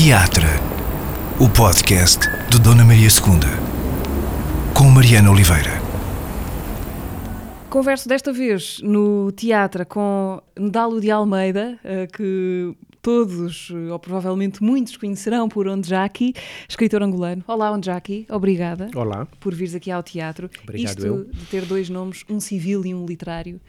Teatro, o podcast de Dona Maria II, com Mariana Oliveira. Converso desta vez no teatro com Ndalo de Almeida, eh, que todos, eh, ou provavelmente muitos, conhecerão por Onjaki, escritor angolano. Olá, Onjaki, obrigada. Olá. Por vires aqui ao teatro. Obrigado Isto eu. de ter dois nomes, um civil e um literário,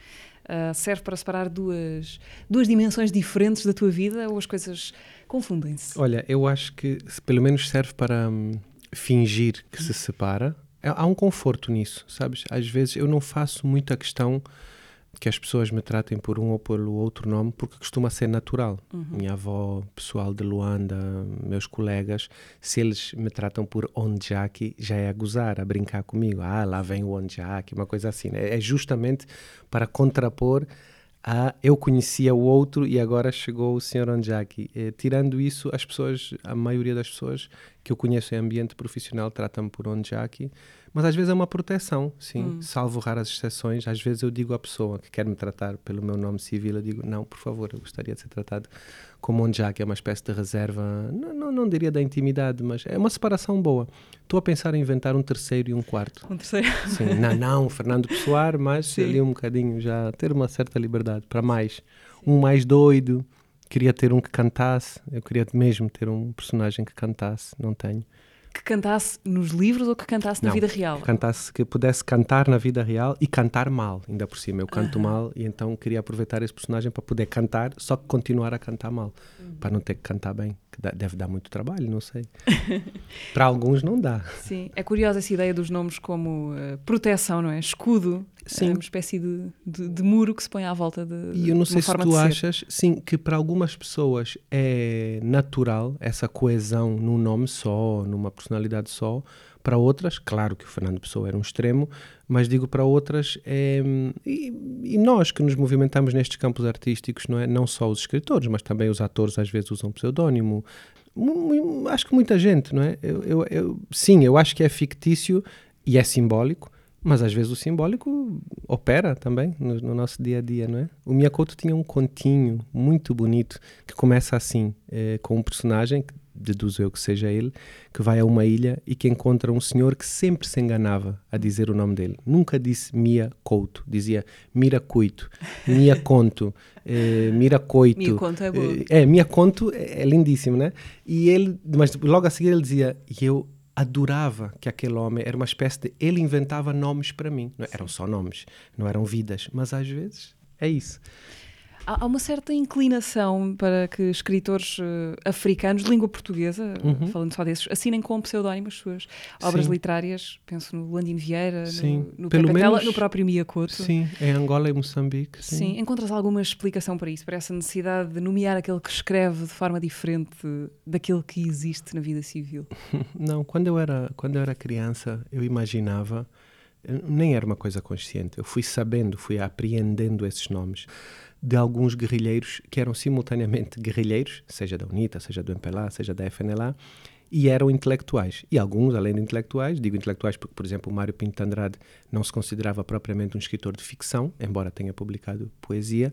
uh, serve para separar duas, duas dimensões diferentes da tua vida ou as coisas confundem-se? Olha, eu acho que pelo menos serve para hum, fingir que se separa. É- Há um conforto nisso, sabes? Às vezes eu não faço muita questão que as pessoas me tratem por um ou pelo outro nome, porque costuma ser natural. Minha avó, pessoal de Luanda, meus colegas, se eles me tratam por Onjaki, já é a gozar, a brincar comigo. Ah, lá vem o Onjaki, uma coisa assim. né? É justamente para contrapor a eu conhecia o outro e agora chegou o Sr. Onjaki. Eh, tirando isso, as pessoas, a maioria das pessoas que eu conheço em ambiente profissional tratam-me por Onjaki, mas às vezes é uma proteção, sim, salvo raras exceções. Às vezes eu digo à pessoa que quer me tratar pelo meu nome civil, eu digo, não, por favor, eu gostaria de ser tratado como Onjaki, é uma espécie de reserva, não, não, não diria da intimidade, mas é uma separação boa. Estou a pensar em inventar um terceiro e um quarto. Um terceiro. Sim, não, não, Fernando Pessoar, mas Sim. ali um bocadinho já ter uma certa liberdade para mais. Um mais doido, queria ter um que cantasse, eu queria mesmo ter um personagem que cantasse, não tenho. Que cantasse nos livros ou que cantasse na Não, vida real? Cantasse, que pudesse cantar na vida real e cantar mal, ainda por cima. Eu canto mal e então queria aproveitar esse personagem para poder cantar, só que continuar a cantar mal, Uhum. para não ter que cantar bem, que dá- deve dar muito trabalho, não sei. para alguns não dá. Sim, é curiosa essa ideia dos nomes como eh, proteção, não é? Escudo. Sim. É uma espécie de, de, de muro que se põe à volta de. E eu não sei se tu achas, sim, que para algumas pessoas é natural essa coesão num nome só, numa personalidade só. Para outras, claro que o Fernando Pessoa era um extremo, mas digo para outras, é, e, e nós que nos movimentamos nestes campos artísticos, não é? Não só os escritores, mas também os atores às vezes usam pseudónimo. Acho que muita gente, não é? Eu, eu- eu- sim, eu acho que é fictício e é simbólico, mas às vezes o simbólico opera também no, no nosso dia a dia, não é? O Miyakoto tinha um continho muito bonito que começa assim, eh, com um personagem, que deduzo eu que seja ele, que vai a uma ilha e que encontra um senhor que sempre se enganava a dizer o nome dele. Nunca disse Miyakoto, dizia Miracuito, Miyakonto, eh, Miracoito. Miyakonto é boa. Eh, é, Minha Conto é, é lindíssimo, né? E ele, mas logo a seguir ele dizia, e eu adorava que aquele homem era uma espécie de, ele inventava nomes para mim, não é? eram só nomes, não eram vidas, mas às vezes é isso. Há uma certa inclinação para que escritores eh, africanos de língua portuguesa, eh, falando só desses, assinem com pseudónimo as suas obras Uhum. Sim. literárias. Penso no Landino Vieira, Sim. no, no Pelo Pepe Tela, menos- no próprio Miyakoto. Sim, em Angola e Moçambique. Sim. Sim. encontras alguma explicação para isso? Para essa necessidade de nomear aquele que escreve de forma diferente daquele que existe na vida civil? Não, quando eu era quando eu era criança, eu imaginava, eu- nem era uma coisa consciente. Eu fui sabendo, fui apreendendo esses nomes de alguns guerrilheiros que eram simultaneamente guerrilheiros, seja da UNITA, seja do MPLA, seja da FNLA, e eram intelectuais. E alguns, além de intelectuais, digo intelectuais porque, por exemplo, o Mário Pinto de Andrade não se considerava propriamente um escritor de ficção, embora tenha publicado poesia,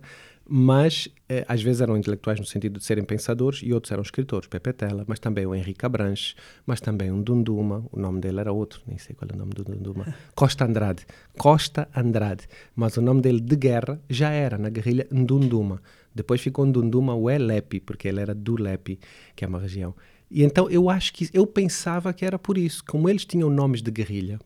mas eh, às vezes eram intelectuais no sentido de serem pensadores e outros eram escritores, Pepe Tela, mas também o Henrique Abranches, mas também um Dunduma, o nome dele era outro, nem sei qual é o nome do Dunduma, Costa Andrade, Costa Andrade, mas o nome dele de guerra já era na guerrilha Ndunduma. Depois ficou Ndunduma Uelepi, porque ele era do Lepi, que é uma região. E então eu acho que eu pensava que era por isso, como eles tinham nomes de guerrilha.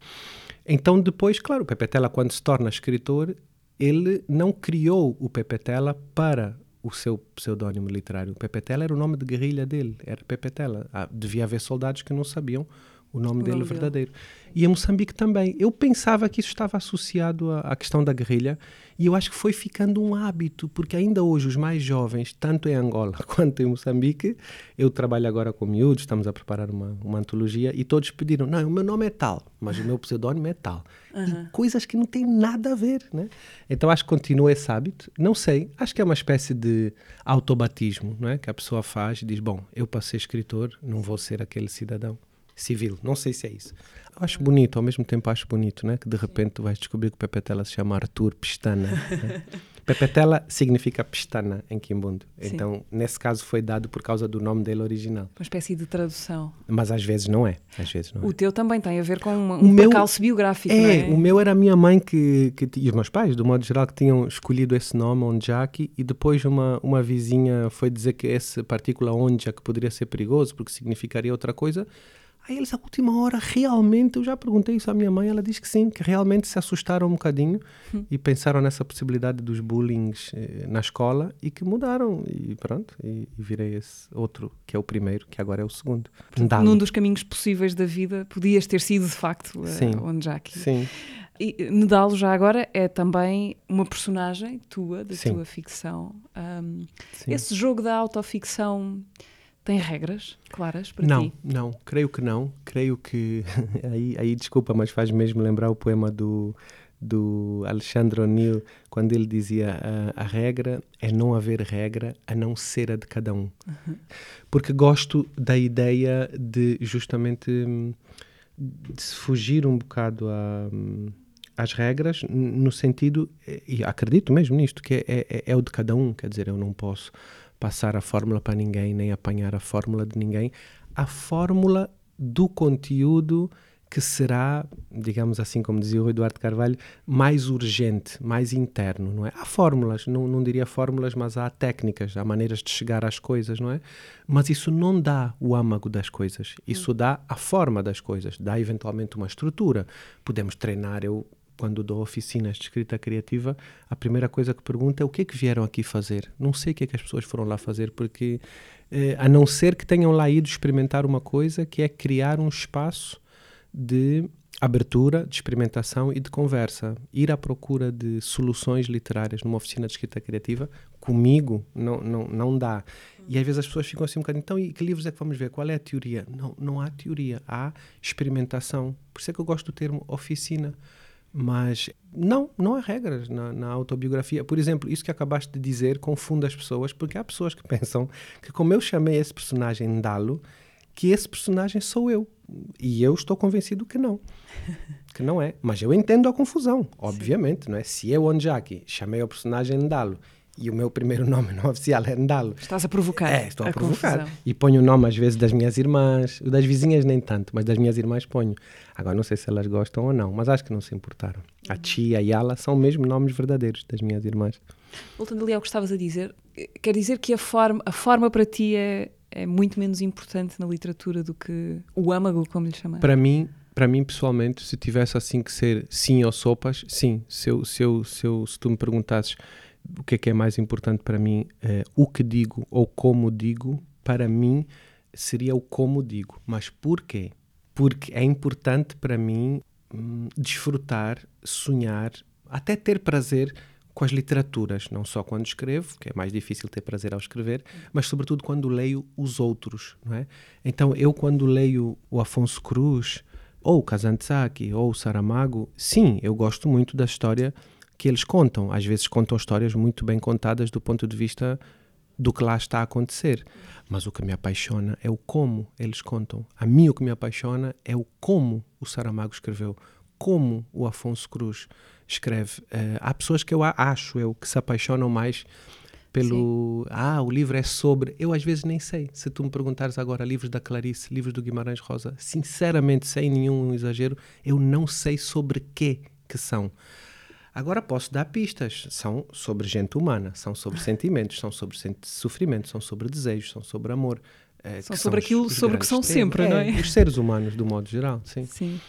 Então depois, claro, o Pepe Tela quando se torna escritor, ele não criou o Pepe Tela para o seu pseudónimo literário. O Pepe Tela era o nome de guerrilha dele, era Pepe Tela. Ah, devia haver soldados que não sabiam o nome O dele nome dele. verdadeiro. E em Moçambique também. Eu pensava que isso estava associado à, à questão da guerrilha e eu acho que foi ficando um hábito, porque ainda hoje os mais jovens, tanto em Angola quanto em Moçambique, eu trabalho agora com miúdos, estamos a preparar uma, uma antologia e todos pediram, não, o meu nome é tal, mas o meu pseudónimo é tal. E coisas que não têm nada a ver, né? Então acho que continua esse hábito. Não sei, acho que é uma espécie de autobatismo, não é? Que a pessoa faz e diz, bom, eu para ser escritor não vou ser aquele cidadão civil. Não sei se é isso. Eu acho bonito, ao mesmo tempo acho bonito, né? Que de repente tu vais descobrir que o Pepe Tela se chama Arthur Pestana. né? Pepetela significa pestana em Quimbundo. Sim. Então, nesse caso, foi dado por causa do nome dele original. Uma espécie de tradução. Mas às vezes não é. Às vezes não é. O teu também tem a ver com uma, um meu- percalço biográfico, não É, é? o meu era a minha mãe que, que, e os meus pais, do modo geral, que tinham escolhido esse nome, Onjaki, e depois uma, uma vizinha foi dizer que essa partícula Onja que poderia ser perigoso porque significaria outra coisa. Aí eles, à última hora, realmente, eu já perguntei isso à minha mãe, ela diz que sim, que realmente se assustaram um bocadinho e pensaram nessa possibilidade dos bullings eh, na escola e que mudaram. E pronto, e, e virei esse outro, que é o primeiro, que agora é o segundo. Ndalo. Num dos caminhos possíveis da vida, podias ter sido, de facto, Sim. uh, Onjaki. Sim. E eh, Nedalo, já agora, é também uma personagem tua, da Sim. tua ficção. Um, sim. esse jogo da autoficção tem regras claras para não, ti? não, creio que não. Creio que. aí, aí, desculpa, mas faz mesmo lembrar o poema do, do Alexandre O'Neill, quando ele dizia: a, a regra é não haver regra a não ser a de cada um. Porque gosto da ideia de justamente de se fugir um bocado a. às regras, no sentido, e acredito mesmo nisto, que é, é, é o de cada um, quer dizer, eu não posso passar a fórmula para ninguém, nem apanhar a fórmula de ninguém. A fórmula do conteúdo que será, digamos assim, como dizia o Eduardo Carvalho, mais urgente, mais interno, não é? Há fórmulas, não, não diria fórmulas, mas há técnicas, há maneiras de chegar às coisas, não é? Mas isso não dá o âmago das coisas, isso dá a forma das coisas, dá eventualmente uma estrutura. Podemos treinar, eu quando dou oficinas de escrita criativa, a primeira coisa que pergunto é o que é que vieram aqui fazer. Não sei o que é que as pessoas foram lá fazer, porque eh, a não ser que tenham lá ido experimentar uma coisa que é criar um espaço de abertura, de experimentação e de conversa. Ir à procura de soluções literárias numa oficina de escrita criativa, comigo, não, não, não dá. E às vezes as pessoas ficam assim um bocadinho, então, e que livros é que vamos ver? Qual é a teoria? Não, não há teoria, há experimentação. Por isso é que eu gosto do termo oficina. Mas não, não há regras na, na autobiografia. Por exemplo, isso que acabaste de dizer confunde as pessoas, porque há pessoas que pensam que, como eu chamei esse personagem Ndalo, que esse personagem sou eu. E eu estou convencido que não. Que não é. Mas eu entendo a confusão, obviamente, não é? Se eu, Onjaki, chamei o personagem Ndalo e o meu primeiro nome no oficial é Ndalo, Estás a provocar. é, estou a, provocar. confusão. E ponho o nome, às vezes, das minhas irmãs. Das vizinhas nem tanto, mas das minhas irmãs ponho. Agora, não sei se elas gostam ou não, mas acho que não se importaram. A tia e a Yala são mesmo nomes verdadeiros das minhas irmãs. Voltando ali ao que estavas a dizer, quer dizer que a forma, a forma para ti é, é muito menos importante na literatura do que o âmago, como lhe chamamos. Para mim, para mim, pessoalmente, se tivesse assim que ser sim ou sopas, sim. Se, eu, se, eu, se, eu, se tu me perguntasses o que é que é mais importante para mim, eh, o que digo ou como digo, para mim seria o como digo. Mas porquê? Porque é importante para mim hum, desfrutar, sonhar, até ter prazer com as literaturas, não só quando escrevo, que é mais difícil ter prazer ao escrever, mas sobretudo quando leio os outros, não é? Então, eu quando leio o Afonso Cruz, ou o Kazantzaki, ou o Saramago, sim, eu gosto muito da história que eles contam. Às vezes contam histórias muito bem contadas do ponto de vista do que lá está a acontecer. Mas o que me apaixona é o como eles contam. A mim o que me apaixona é o como o Saramago escreveu, como o Afonso Cruz escreve. Eh, há pessoas que eu acho eu que se apaixonam mais pelo ah, o livro é sobre. Eu às vezes nem sei. Se tu me perguntares agora livros da Clarice, livros do Guimarães Rosa, sinceramente, sem nenhum exagero, eu não sei sobre quê que são. Agora posso dar pistas. São sobre gente humana, são sobre sentimentos, são sobre sofrimento, são sobre desejos, são sobre amor. eh, São sobre os- aquilo os sobre o que são sempre, não é? Os seres humanos, do modo geral, sim. Sim.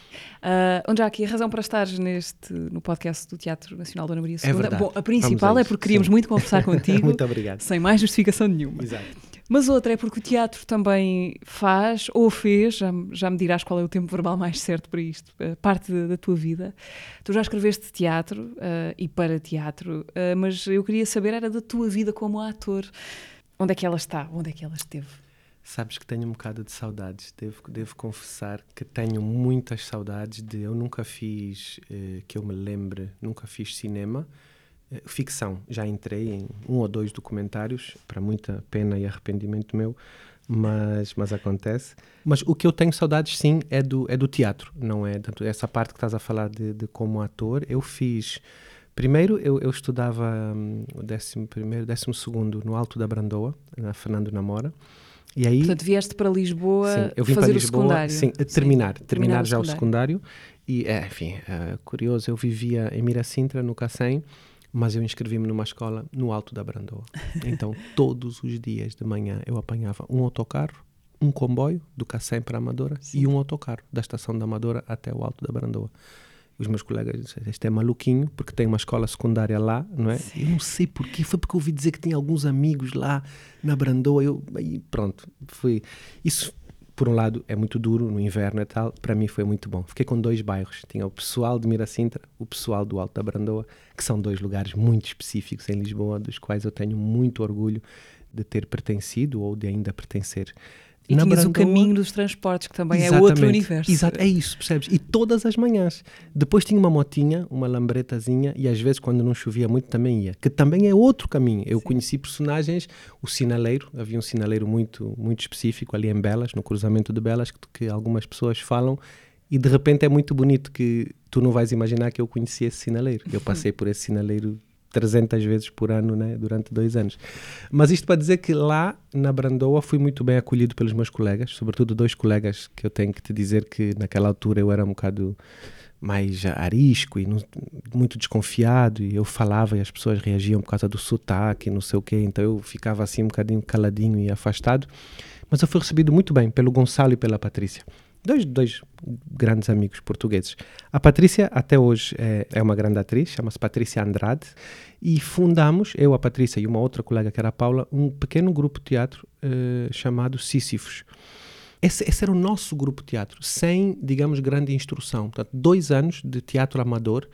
Uh, onde há aqui a razão para estares neste, no podcast do Teatro Nacional Dona Maria II. É verdade. Bom, a principal a é porque queríamos sim. muito conversar contigo, Muito obrigado. sem mais justificação nenhuma. Exato. Mas outra é porque o teatro também faz, ou fez, já, já me dirás qual é o tempo verbal mais certo para isto, eh, parte da, da tua vida. Tu já escreveste teatro eh, e para teatro, eh, mas eu queria saber era da tua vida como ator. Onde é que ela está? Onde é que ela esteve? Sabes que tenho um bocado de saudades, devo, devo confessar que tenho muitas saudades de. Eu nunca fiz, que eu me lembre, nunca fiz cinema. Eh, ficção, já entrei em um ou dois documentários, para muita pena e arrependimento meu, mas, mas acontece. Mas o que eu tenho saudades, sim, é do, é do teatro, não é? Tanto essa parte que estás a falar de, de como ator. Eu fiz Primeiro, eu, eu estudava hum, o décimo primeiro, décimo segundo no Alto da Brandoa, na Fernando Namora. E aí, Portanto, vieste para Lisboa sim, eu vim fazer para o Lisboa, secundário. sim, terminar, terminar, o já o secundário. secundário. E, é, enfim, é, curioso, eu vivia em Miracintra, no Cacém, mas eu inscrevi-me numa escola no Alto da Brandoa. Então, todos os dias de manhã eu apanhava um autocarro, um comboio do Cacém para a Amadora e um autocarro da estação da Amadora até o Alto da Brandoa. Os meus colegas disseram, este é maluquinho, porque tem uma escola secundária lá, não é? Eu não sei porquê, foi porque eu ouvi dizer que tinha alguns amigos lá na Brandoa, eu, aí pronto, foi... Isso, por um lado, é muito duro no inverno e tal, para mim foi muito bom. Fiquei com dois bairros, tinha o pessoal de Miracintra, o pessoal do Alto da Brandoa, que são dois lugares muito específicos em Lisboa, dos quais eu tenho muito orgulho de ter pertencido ou de ainda pertencer. E Na tinhas o caminho dos transportes, que também é outro Exatamente. universo. Exato, é isso, percebes? E todas as manhãs. Depois tinha uma motinha, uma lambretazinha, e às vezes, quando não chovia muito, também ia. Que também é outro caminho. Eu conheci personagens, o sinaleiro, havia um sinaleiro muito, muito específico ali em Belas, no cruzamento de Belas, que, que algumas pessoas falam, e de repente é muito bonito que tu não vais imaginar que eu conheci esse sinaleiro. Eu passei por esse sinaleiro 300 vezes por ano, né, durante dois anos. Mas isto para dizer que lá na Brandoa fui muito bem acolhido pelos meus colegas, sobretudo dois colegas que eu tenho que te dizer que naquela altura eu era um bocado mais arisco e não- muito desconfiado e eu falava e as pessoas reagiam por causa do sotaque não sei o quê, então eu ficava assim um bocadinho caladinho e afastado. Mas eu fui recebido muito bem pelo Gonçalo e pela Patrícia. Dois, dois grandes amigos portugueses. A Patrícia, até hoje, é, é uma grande atriz, chama-se Patrícia Andrade, e fundamos, eu, a Patrícia e uma outra colega que era a Paula, um pequeno grupo de teatro eh, chamado Sísifos. Esse, esse era o nosso grupo de teatro, sem, digamos, grande instrução. Portanto, dois anos de teatro amador,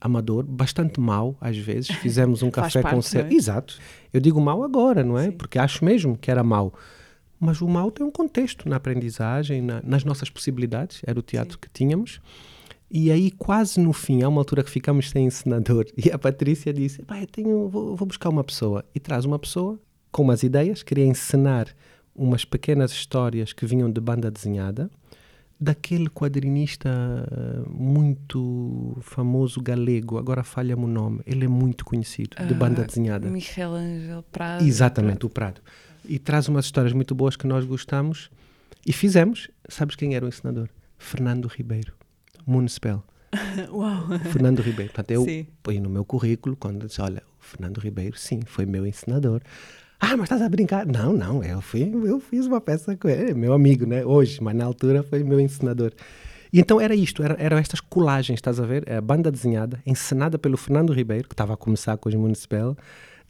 amador, bastante mau às vezes. Fizemos um café com parte, não é? Exato. Eu digo mau agora, não é? Sim. Porque acho mesmo que era mau. Mas o mal tem um contexto na aprendizagem, na- nas nossas possibilidades. Era o teatro que tínhamos. E aí, quase no fim, há uma altura que ficamos sem encenador. E a Patrícia disse: Pá, tenho, vou, vou buscar uma pessoa. E traz uma pessoa com umas ideias, queria encenar umas pequenas histórias que vinham de banda desenhada, daquele quadrinista eh, muito famoso galego, agora falha-me o nome, ele é muito conhecido, de banda Ah, desenhada. Michel Angel Prado. Exatamente, o Prado. E traz umas histórias muito boas que nós gostamos e fizemos. Sabes quem era o ensinador? Fernando Ribeiro, Municipal. Uau. Fernando Ribeiro. Portanto, eu Sim. põe no meu currículo, quando disse, olha, o Fernando Ribeiro, sim, foi meu ensinador. Ah, mas estás a brincar? Não, não, eu, fui, eu fiz uma peça com ele, é meu amigo, né? Hoje, mas na altura foi meu ensinador. E então era isto, era, eram estas colagens, estás a ver? A banda desenhada, encenada pelo Fernando Ribeiro, que estava a começar com os Municipal.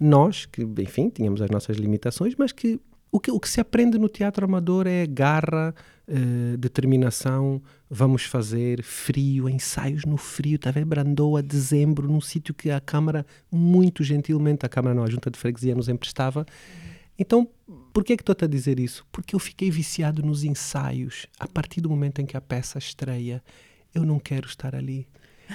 Nós, que, enfim, tínhamos as nossas limitações, mas que o que, o que se aprende no teatro amador é garra, eh, determinação, vamos fazer frio, ensaios no frio, está a ver? Brandoa, dezembro, num sítio que a Câmara, muito gentilmente, a Câmara não, a Junta de Freguesia nos emprestava. Então, por que é que estou a dizer isso? Porque eu fiquei viciado nos ensaios. A partir do momento em que a peça estreia, eu não quero estar ali.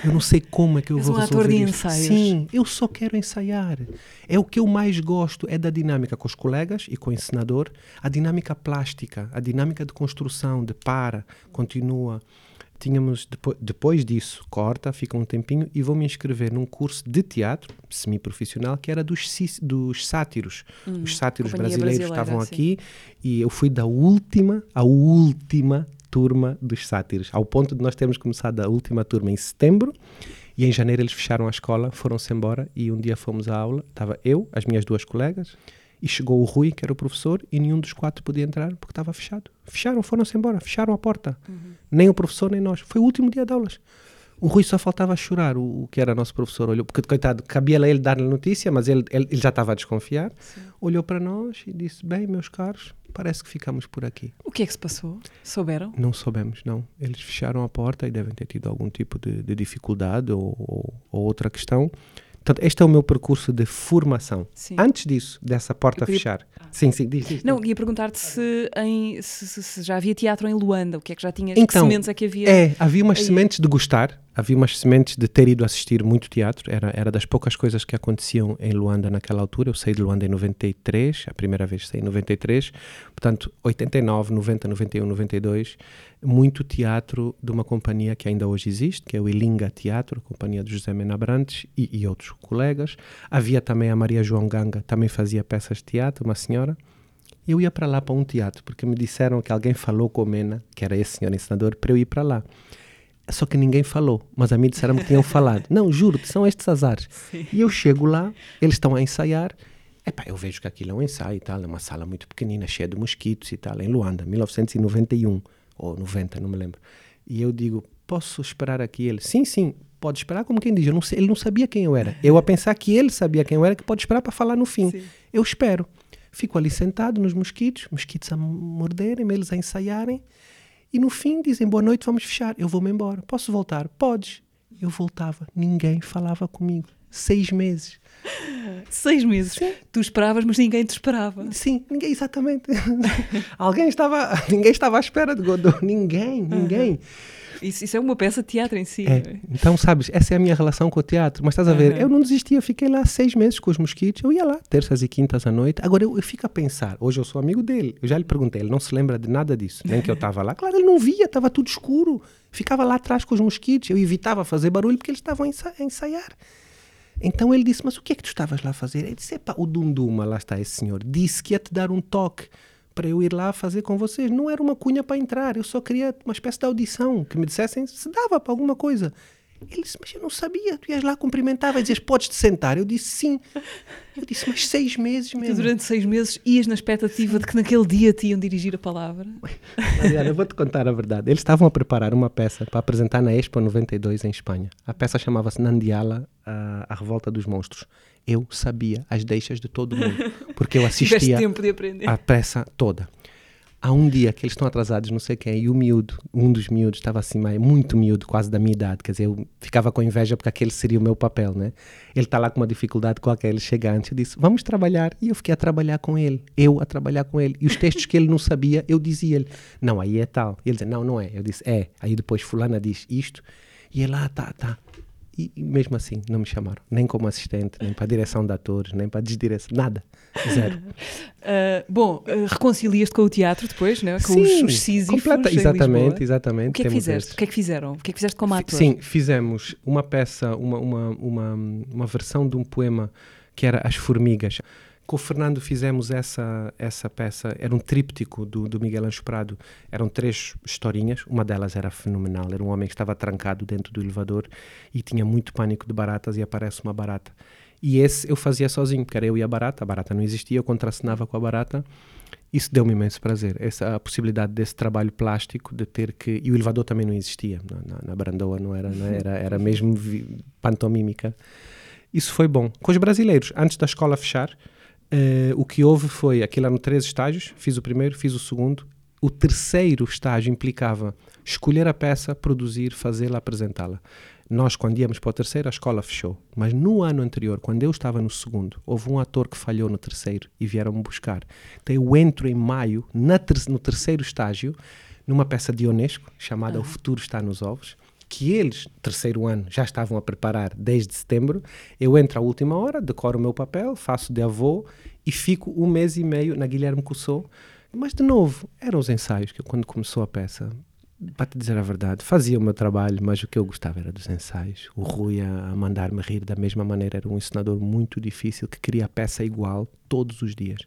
Eu não sei como é que eu vou um ator resolver de isto. ensaios. Sim, eu só quero ensaiar. É o que eu mais gosto, é da dinâmica com os colegas e com o encenador, a dinâmica plástica, a dinâmica de construção, de para, continua. Tínhamos, depois, depois disso, corta, fica um tempinho e vou me inscrever num curso de teatro semi-profissional que era dos, dos sátiros. os sátiros Hum, brasileiros estavam sim. aqui e eu fui da última, a última turma dos sátiros, ao ponto de nós termos começado a última turma em setembro e em janeiro eles fecharam a escola, foram-se embora e um dia fomos à aula, estava eu, as minhas duas colegas e chegou o Rui, que era o professor, e nenhum dos quatro podia entrar porque estava fechado. Fecharam, foram-se embora, fecharam a porta. Nem o professor, nem nós. Foi o último dia de aulas. O Rui só faltava chorar, o, o que era nosso professor. Olhou, porque, coitado, cabia a ele dar-lhe notícia, mas ele, ele, ele já estava a desconfiar. Olhou para nós e disse: Bem, meus caros, parece que ficamos por aqui. O que é que se passou? Souberam? Não soubemos, não. Eles fecharam a porta e devem ter tido algum tipo de, de dificuldade ou, ou, ou outra questão. Portanto, este é o meu percurso de formação. Sim. Antes disso, dessa porta queria- fechar. Sim, sim, diz, diz. Não, ia perguntar-te se, em- se- se- já havia teatro em Luanda, o que é que já tinha, que Então, sementes é que havia? É, havia umas aí? sementes de gostar, havia umas sementes de ter ido assistir muito teatro, era, era das poucas coisas que aconteciam em Luanda naquela altura. Eu saí de Luanda em 93, a primeira vez saí em 93, Portanto, 89, 90, 91, 92, muito teatro de uma companhia que ainda hoje existe, que é o Ilinga Teatro, a companhia de José Mena Brantes e, e outros colegas. Havia também a Maria João Ganga, também fazia peças de teatro, uma senhora. Eu ia para lá para um teatro, porque me disseram que alguém falou com o Mena, que era esse senhor ensinador, para eu ir para lá. Só que ninguém falou, mas a mim disseram que tinham falado. Não, juro, são estes azares. Sim. E eu chego lá, eles estão a ensaiar, Epá, eu vejo que aquilo é um ensaio e tal, é uma sala muito pequenina, cheia de mosquitos e tal, em Luanda, 1991 ou 90, não me lembro. E eu digo, posso esperar aqui ele? Sim, sim, pode esperar como quem diz. Não sei, ele não sabia quem eu era. Eu a pensar que ele sabia quem eu era, que pode esperar para falar no fim. Sim. Eu espero. Fico ali sentado nos mosquitos, mosquitos a morderem, eles a ensaiarem. E no fim dizem, boa noite, vamos fechar. Eu vou-me embora. Posso voltar? Podes. Eu voltava. Ninguém falava comigo. Seis meses. Seis meses. Sim. Tu esperavas, mas ninguém te esperava. Sim, ninguém, exatamente. Alguém estava, ninguém estava à espera de Godot. Ninguém, ninguém. Uhum. Isso, isso, é uma peça de teatro em si. É. é. Então, sabes, essa é a minha relação com o teatro. Mas estás a ver, uhum. eu não desistia, fiquei lá seis meses com os mosquitos. Eu ia lá, terças e quintas à noite. Agora eu, eu fico a pensar, hoje eu sou amigo dele. Eu já lhe perguntei, ele não se lembra de nada disso, nem que eu estava lá. Claro, ele não via, estava tudo escuro. Ficava lá atrás com os mosquitos. Eu evitava fazer barulho porque eles estavam a ensaiar. Então ele disse: Mas o que é que tu estavas lá a fazer? Ele disse: Epá, o Dunduma, lá está esse senhor, disse que ia te dar um toque para eu ir lá fazer com vocês. Não era uma cunha para entrar, eu só queria uma espécie de audição, que me dissessem se dava para alguma coisa. Ele disse, mas eu não sabia. Tu ias lá, cumprimentava e dizias, podes-te sentar? Eu disse, sim. Eu disse, mas seis meses mesmo. Tu durante seis meses ias na expectativa de que naquele dia te iam dirigir a palavra? Mariana, eu vou-te contar a verdade. Eles estavam a preparar uma peça para apresentar na Expo 92 em Espanha. A peça chamava-se Nandiala, a, a Revolta dos Monstros. Eu sabia as deixas de todo mundo, porque eu assistia a peça toda há um dia que eles estão atrasados, não sei quem, e o miúdo, um dos miúdos, estava assim, muito miúdo, quase da minha idade, quer dizer, eu ficava com inveja porque aquele seria o meu papel, né? Ele está lá com uma dificuldade qualquer, ele chega antes, eu disse, vamos trabalhar, e eu fiquei a trabalhar com ele, eu a trabalhar com ele, e os textos que ele não sabia, eu dizia-lhe, não, aí é tal, e ele dizia, não, não é, eu disse, é, aí depois fulana diz isto, e ele, ah, tá, tá, e, e, mesmo assim, não me chamaram, nem como assistente, nem para a direção de atores, nem para a desdireção, nada. Zero. Uh, bom, uh, reconcilias-te com o teatro depois, né? com Sim, os, os Sísifos completa, Exatamente, exatamente. O que é que fizeste? O que é que fizeram? O que é que fizeste como ator? Sim, fizemos uma peça, uma, uma, uma, uma versão de um poema que era As Formigas. Com o Fernando fizemos essa, essa peça, era um tríptico do, do Miguel Ancho Prado, eram três historinhas, uma delas era fenomenal, era um homem que estava trancado dentro do elevador e tinha muito pânico de baratas e aparece uma barata. E esse eu fazia sozinho, porque era eu e a barata, a barata não existia, eu contracenava com a barata, isso deu-me imenso prazer, essa a possibilidade desse trabalho plástico, de ter que... E o elevador também não existia, na, na, na Brandoa não era, não era, era mesmo pantomímica. Isso foi bom. Com os brasileiros, antes da escola fechar, Uh, o que houve foi, aquilo eram três estágios, fiz o primeiro, fiz o segundo. O terceiro estágio implicava escolher a peça, produzir, fazê-la, apresentá-la. Nós, quando íamos para o terceiro, a escola fechou. Mas no ano anterior, quando eu estava no segundo, houve um ator que falhou no terceiro e vieram-me buscar. Então eu entro em maio, ter no terceiro estágio, numa peça de Ionesco, chamada. O Futuro Está nos Ovos, que eles, terceiro ano, já estavam a preparar desde setembro. Eu entro à última hora, decoro o meu papel, faço de avô e fico um mês e meio na Guilherme Cussou. Mas, de novo, eram os ensaios que quando começou a peça, para te dizer a verdade, fazia o meu trabalho, mas o que eu gostava era dos ensaios. O Rui a, mandar-me rir da mesma maneira era um ensinador muito difícil que queria a peça igual todos os dias.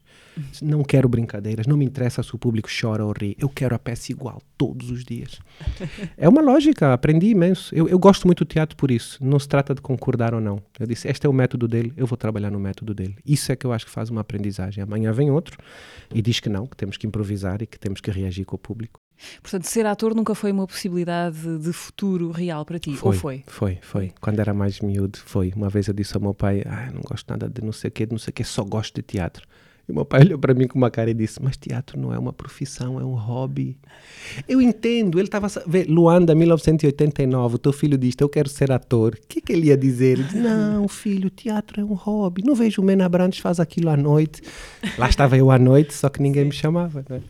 Não quero brincadeiras, não me interessa se o público chora ou ri, eu quero a peça igual todos os dias. é uma lógica, aprendi imenso. Eu, eu gosto muito do teatro por isso. Não se trata de concordar ou não. Eu disse, este é o método dele, eu vou trabalhar no método dele. Isso é que eu acho que faz uma aprendizagem. Amanhã vem outro e diz que não, que temos que improvisar e que temos que reagir com o público. Portanto, ser ator nunca foi uma possibilidade de futuro real para ti, foi, ou foi? Foi, foi. Quando era mais miúdo, foi. Uma vez eu disse ao meu pai, ah, não gosto nada de não sei o quê, de não sei o quê, só gosto de teatro. E o meu pai olhou para mim com uma cara e disse, mas teatro não é uma profissão, é um hobby. Eu entendo, ele estava... Luanda, 1989, o teu filho disse, eu quero ser ator. O que, que ele ia dizer? Ele disse, não, filho, teatro é um hobby. Não vejo o Mena Brandes faz aquilo à noite. Lá estava eu à noite, só que ninguém me chamava, né?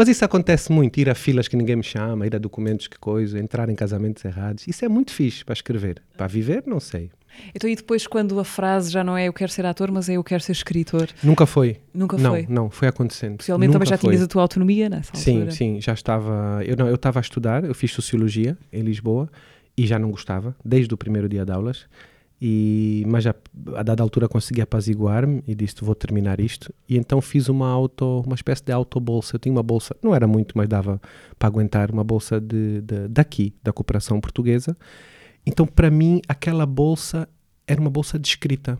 Mas isso acontece muito, ir a filas que ninguém me chama, ir a documentos que coisa, entrar em casamentos errados. Isso é muito fixe para escrever. Para viver, não sei. Então, e depois, quando a frase já não é eu quero ser ator, mas é eu quero ser escritor? Nunca foi. Nunca não, foi. não, foi acontecendo. Possivelmente Nunca também já foi. tinhas a tua autonomia nessa Sim, altura. sim, já estava. Eu não, eu estava a estudar, eu fiz sociologia em Lisboa e já não gostava, desde o primeiro dia de aulas. E, mas a, a dada altura consegui apaziguar-me e disse: Vou terminar isto. E então fiz uma auto, uma espécie de autobolsa. Eu tinha uma bolsa, não era muito, mas dava para aguentar, uma bolsa de, de, daqui, da cooperação portuguesa. Então, para mim, aquela bolsa era uma bolsa de escrita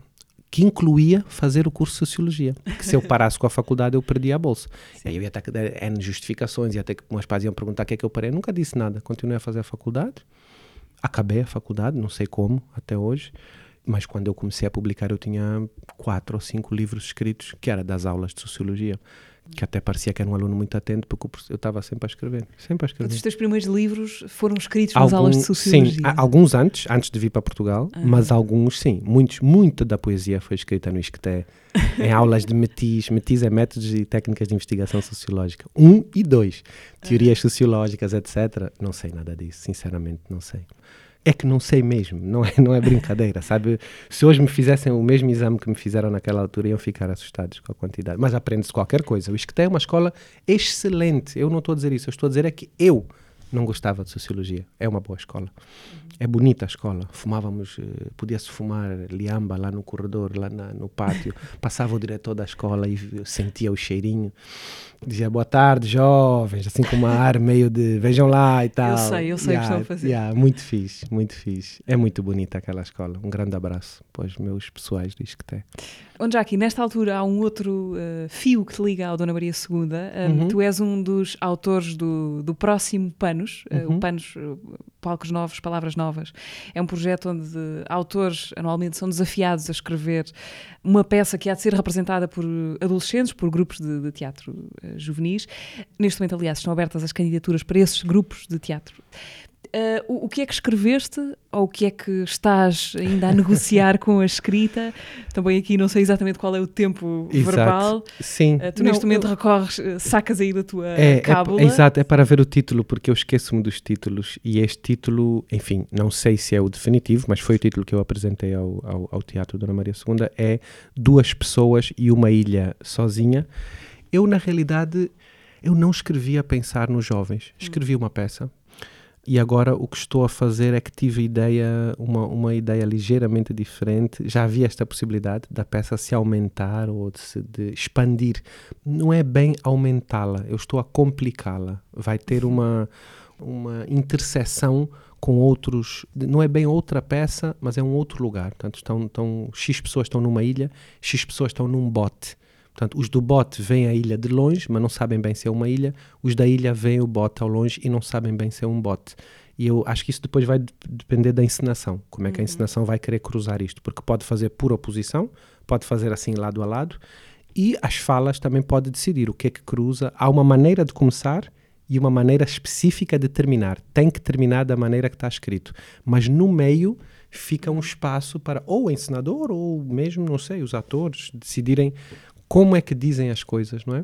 que incluía fazer o curso de Sociologia. Porque se eu parasse com a faculdade, eu perdia a bolsa. E aí eu ia ter que dar N justificações, ia ter que meus pais iam perguntar o que é que eu parei. Eu nunca disse nada. Continuei a fazer a faculdade, acabei a faculdade, não sei como, até hoje. Mas quando eu comecei a publicar, eu tinha quatro ou cinco livros escritos, que era das aulas de Sociologia. Que até parecia que era um aluno muito atento, porque eu estava sempre a escrever. Sempre a escrever. Portanto, os teus primeiros livros foram escritos nas aulas de Sociologia? Sim, alguns antes, antes de vir para Portugal, Ah. mas alguns sim. Muitos, muita da poesia foi escrita no Isqueté, em aulas de METIS. METIS é Métodos e Técnicas de Investigação Sociológica. Um e dois. Teorias sociológicas, etc. Não sei nada disso, sinceramente, não sei. É que não sei mesmo, não é, não é brincadeira, sabe? Se hoje me fizessem o mesmo exame que me fizeram naquela altura, iam ficar assustados com a quantidade. Mas aprende-se qualquer coisa. O Isqueté é uma escola excelente. Eu não estou a dizer isso, eu estou a dizer é que eu não gostava de sociologia. É uma boa escola. É bonita a escola. Fumávamos, eh, podia-se fumar liamba lá no corredor, lá na- no pátio. Passava o diretor da escola e eu sentia o cheirinho. Dizia boa tarde, jovens, assim com uma ar meio de vejam lá e tal. sei, eu sei o que estão a fazer. yeah, muito fixe, muito fixe. É muito bonita aquela escola. Um grande abraço para os meus pessoais do Isqueté. Onde já aqui, nesta altura, há um outro uh, fio que te liga ao Dona Maria II. Um, Uhum. Tu és um dos autores do, do próximo Panos, uh, Uhum. o Panos, uh, Palcos Novos, Palavras Novas. É um projeto onde autores anualmente são desafiados a escrever uma peça que há de ser representada por adolescentes, por grupos de, de teatro uh, juvenis. Neste momento, aliás, estão abertas as candidaturas para esses grupos de teatro. Uh, o, o que é que escreveste ou o que é que estás ainda a negociar com a escrita? Também aqui não sei exatamente qual é o tempo Exato. verbal. Sim. Uh, tu Não, neste momento eu- recorres, uh, sacas aí da tua É, é, cábula. é exato, é para ver o título, porque eu esqueço-me dos títulos e este título, enfim, não sei se é o definitivo, mas foi o título que eu apresentei ao, ao, ao Teatro Dona Maria II, é Duas Pessoas e Uma Ilha Sozinha. Eu, na realidade, eu não escrevi a pensar nos jovens, escrevi uma peça e agora o que estou a fazer é que tive ideia, uma, uma ideia ligeiramente diferente. Já havia esta possibilidade da peça se aumentar ou de se de expandir. Não é bem aumentá-la, eu estou a complicá-la. Vai ter uma, uma interseção com outros. Não é bem outra peça, mas é um outro lugar. Portanto, estão, estão, X pessoas estão numa ilha, X pessoas estão num bote. Portanto, os do bote veem a ilha de longe, mas não sabem bem se é uma ilha. Os da ilha veem o bote ao longe e não sabem bem se é um bote. E eu acho que isso depois vai de- depender da encenação. Como é que a encenação vai querer cruzar isto? Porque pode fazer por oposição, pode fazer assim lado a lado. E as falas também pode decidir o que é que cruza. Há uma maneira de começar e uma maneira específica de terminar. Tem que terminar da maneira que está escrito. Mas no meio fica um espaço para ou o encenador ou mesmo, não sei, os atores decidirem como é que dizem as coisas, não é?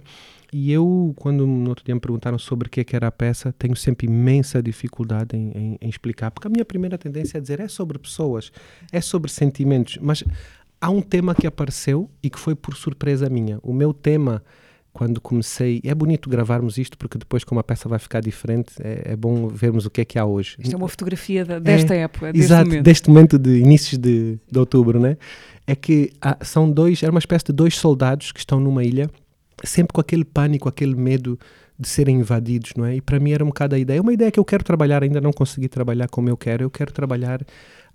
E eu, quando no outro dia me perguntaram sobre o que, é que era a peça, tenho sempre imensa dificuldade em, em- em explicar, porque a minha primeira tendência é dizer é sobre pessoas, é sobre sentimentos, mas há um tema que apareceu e que foi por surpresa minha. O meu tema, quando comecei, é bonito gravarmos isto, porque depois, como a peça vai ficar diferente, é, é bom vermos o que é que há hoje. Isto é uma fotografia da- desta época, deste Exato, momento. deste momento de inícios de, de outubro, né? É que há- são dois, era uma espécie de dois soldados que estão numa ilha, sempre com aquele pânico, aquele medo de serem invadidos, não é? E para mim era um bocado a ideia, é uma ideia que eu quero trabalhar, ainda não consegui trabalhar como eu quero, eu quero trabalhar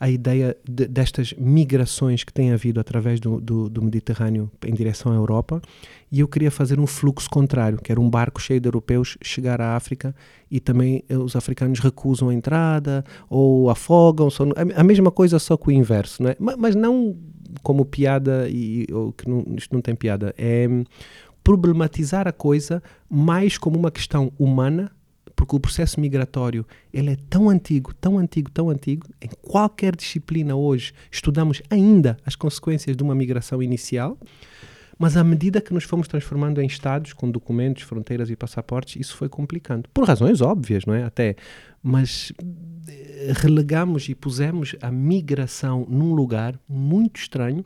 a ideia de- destas migrações que têm havido através do, do, do Mediterrâneo em direção à Europa e eu queria fazer um fluxo contrário, que era um barco cheio de europeus chegar à África e também eh, os africanos recusam a entrada ou afogam, são a, mesma coisa só que o inverso, é? Ma- Mas, não como piada e ou que não, isto não tem piada, é hum, problematizar a coisa mais como uma questão humana porque o processo migratório ele é tão antigo, tão antigo, tão antigo, em qualquer disciplina hoje estudamos ainda as consequências de uma migração inicial, Mas à medida que nos fomos transformando em estados com documentos, fronteiras e passaportes, isso foi complicando. Por razões óbvias, não é? Até. Mas eh, relegamos e pusemos a migração num lugar muito estranho,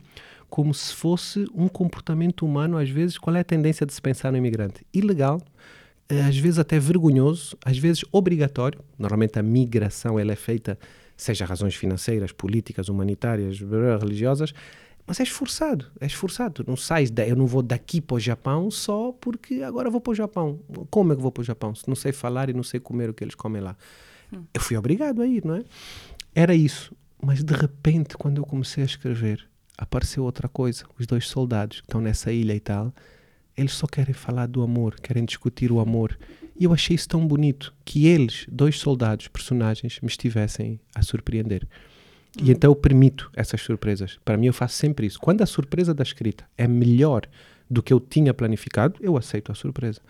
como se fosse um comportamento humano, às vezes, qual é a tendência de se pensar no imigrante? Ilegal, às vezes até vergonhoso, às vezes obrigatório. Normalmente a migração ela é feita, seja razões financeiras, políticas, humanitárias, religiosas, mas é esforçado, é esforçado. Não sais, eu não vou daqui para o Japão só porque agora vou para o Japão. Como é que vou para o Japão? Se não sei falar e não sei comer o que eles comem lá. Hum. Eu fui obrigado a ir, não é? Era isso. Mas de repente, quando eu comecei a escrever, apareceu outra coisa. Os dois soldados que estão nessa ilha e tal, eles só querem falar do amor, querem discutir o amor. E eu achei isso tão bonito que eles, dois soldados, personagens, me estivessem a surpreender. E uhum. então eu permito essas surpresas. Para mim, eu faço sempre isso. Quando a surpresa da escrita é melhor do que eu tinha planificado, eu aceito a surpresa.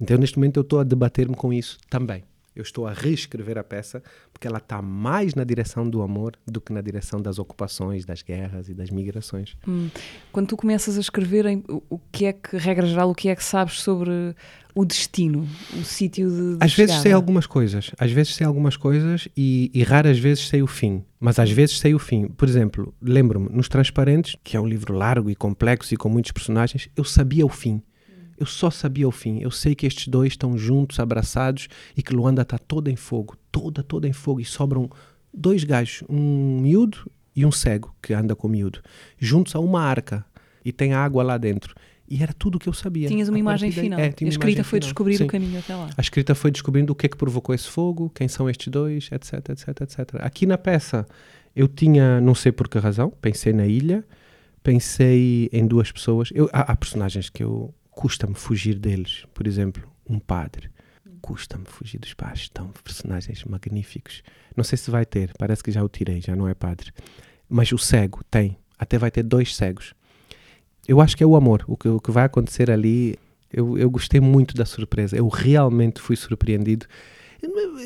Então, neste momento, eu estou a debater-me com isso também. Eu estou a reescrever a peça porque ela está mais na direção do amor do que na direção das ocupações, das guerras e das migrações. Hum. Quando tu começas a escrever, o que é que, regra geral, o que é que sabes sobre o destino, o sítio de, de Às chegada? vezes sei algumas coisas, às vezes sei algumas coisas e, e, raras vezes sei o fim, mas às vezes sei o fim. Por exemplo, lembro-me, nos Transparentes, que é um livro largo e complexo e com muitos personagens, eu sabia o fim eu só sabia o fim. Eu sei que estes dois estão juntos, abraçados e que Luanda está toda em fogo, toda, toda em fogo e sobram dois gajos, um miúdo e um cego que anda com o miúdo, juntos a uma arca e tem água lá dentro. E era tudo o que eu sabia. Tinhas uma imagem daí, final. É, a escrita foi final. descobrir Sim. o caminho até lá. A escrita foi descobrindo o que é que provocou esse fogo, quem são estes dois, etc, etc, etc. Aqui na peça eu tinha, não sei por que razão, pensei na ilha, pensei em duas pessoas. Eu, há, há personagens que eu custa-me fugir deles. Por exemplo, um padre. Custa-me fugir dos padres. Estão personagens magníficos. Não sei se vai ter, parece que já o tirei, já não é padre. Mas o cego tem. Até vai ter dois cegos. Eu acho que é o amor. O que, o que vai acontecer ali. Eu, eu gostei muito da surpresa. Eu realmente fui surpreendido.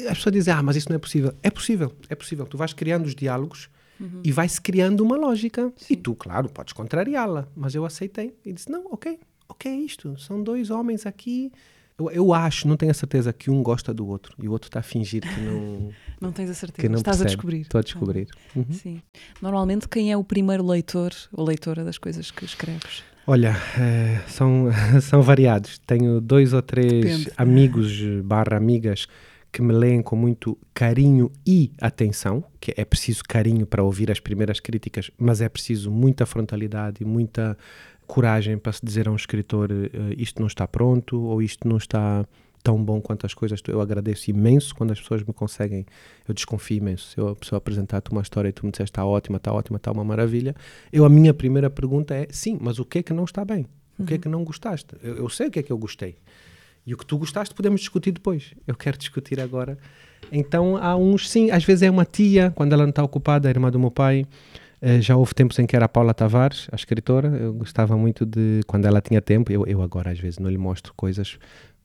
As pessoas dizem, ah, mas isso não é possível. É possível, é possível. Tu vais criando os diálogos uhum. e vai-se criando uma lógica. Sim. E tu, claro, podes contrariá-la. Mas eu aceitei e disse, não, ok, o que é isto? São dois homens aqui. Eu, eu acho, não tenho a certeza que um gosta do outro e o outro está a fingir que não. não tens a certeza, que não estás percebe. a descobrir. Estou a descobrir. Ah, uhum. Sim. Normalmente, quem é o primeiro leitor ou leitora das coisas que escreves? Olha, é, são, são variados. Tenho dois ou três Depende. amigos barra amigas que me leem com muito carinho e atenção, que é preciso carinho para ouvir as primeiras críticas, mas é preciso muita frontalidade e muita coragem para se dizer a um escritor uh, isto não está pronto ou isto não está tão bom quanto as coisas. Eu agradeço imenso quando as pessoas me conseguem. Eu desconfio imenso. Se eu, a pessoa apresentar-te uma história e tu me disseste está ótima, está ótima, está uma maravilha, eu a minha primeira pergunta é sim, mas o que é que não está bem? O que é que não gostaste? Eu, eu sei o que é que eu gostei. E o que tu gostaste podemos discutir depois. Eu quero discutir agora. Então há uns, sim, às vezes é uma tia, quando ela não está ocupada, a irmã do meu pai. Uh, já houve tempos em que era a Paula Tavares, a escritora. Eu gostava muito de. Quando ela tinha tempo, eu, eu agora às vezes não lhe mostro coisas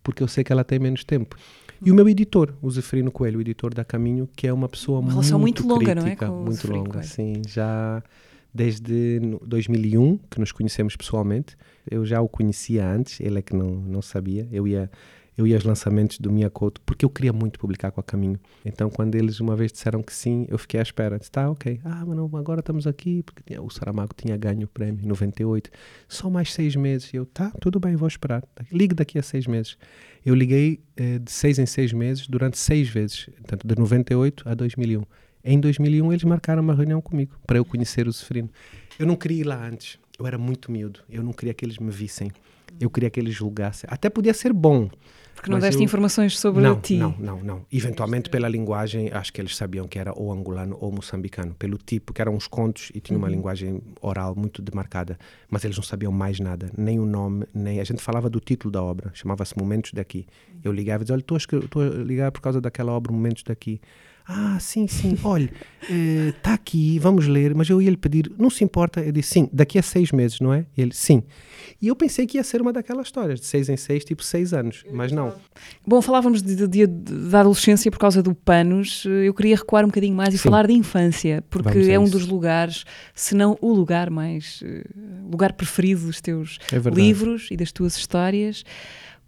porque eu sei que ela tem menos tempo. E o meu editor, o Zeferino Coelho, o editor da Caminho, que é uma pessoa uma relação muito, muito longa, crítica, não é? Com muito longa, Coelho. sim. Já desde 2001 que nos conhecemos pessoalmente. Eu já o conhecia antes, ele é que não, não sabia. Eu ia eu ia aos lançamentos do Miyakoto porque eu queria muito publicar com a Caminho. Então, quando eles uma vez disseram que sim, eu fiquei à espera. Disse, tá, ok. Ah, mas não, agora estamos aqui porque o Saramago tinha ganho o prémio em 98. Só mais seis meses. E eu, tá, tudo bem, vou esperar. Ligue daqui a seis meses. Eu liguei eh, de seis em seis meses durante seis vezes, portanto, de 98 a 2001. Em 2001 eles marcaram uma reunião comigo para eu conhecer o Zeferino. Eu não queria ir lá antes. Eu era muito miúdo. Eu não queria que eles me vissem. Eu queria que eles julgassem. Até podia ser bom. Porque não deste eu... informações sobre não, ti. Não, não, não. Eventualmente pela linguagem, acho que eles sabiam que era ou angolano ou moçambicano. Pelo tipo, que eram uns contos e tinha uma uhum. linguagem oral muito demarcada. Mas eles não sabiam mais nada. Nem o nome, nem... A gente falava do título da obra. Chamava-se Momentos Daqui. Eu ligava e dizia, olha, estou a, ligar por causa daquela obra Momentos Daqui. Ah, sim, sim, olha, está aqui, vamos ler, mas eu ia lhe pedir, não se importa? Eu disse, sim, daqui a seis meses, não é? Ele, sim. E eu pensei que ia ser uma daquelas histórias, de seis em seis, tipo seis anos, mas não. Bom, falávamos de, de, de, da adolescência por causa do Panos. Eu queria recuar um bocadinho mais e Sim. falar de infância, porque é um isso. dos lugares, se não o lugar mais, eh, lugar preferido dos teus É livros e das tuas histórias.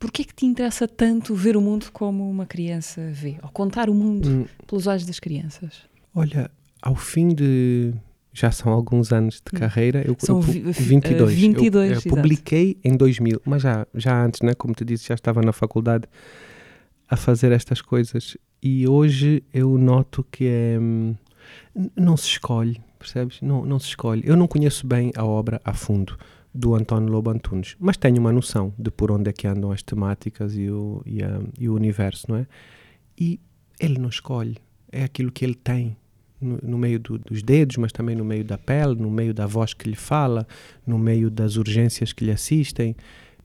Porquê é que te interessa tanto ver o mundo como uma criança vê? Ou contar o mundo Hum, pelos olhos das crianças? olha, ao fim de. Já são alguns anos de carreira, eu, Hum. São eu pu- vi- vi- 22. eh, 22, eu, eu publiquei em 2000, mas já, já antes, né? como te disse, já estava na faculdade a fazer estas coisas. E hoje eu noto que é. hum, Não se escolhe, percebes? Não, não se escolhe. Eu não conheço bem a obra a fundo do António Lobo Antunes, mas tenho uma noção de por onde é que andam as temáticas e o, e, a- e o universo, não é? E ele não escolhe, é aquilo que ele tem no, no meio do- dos dedos, mas também no meio da pele, no meio da voz que lhe fala, no meio das urgências que lhe assistem.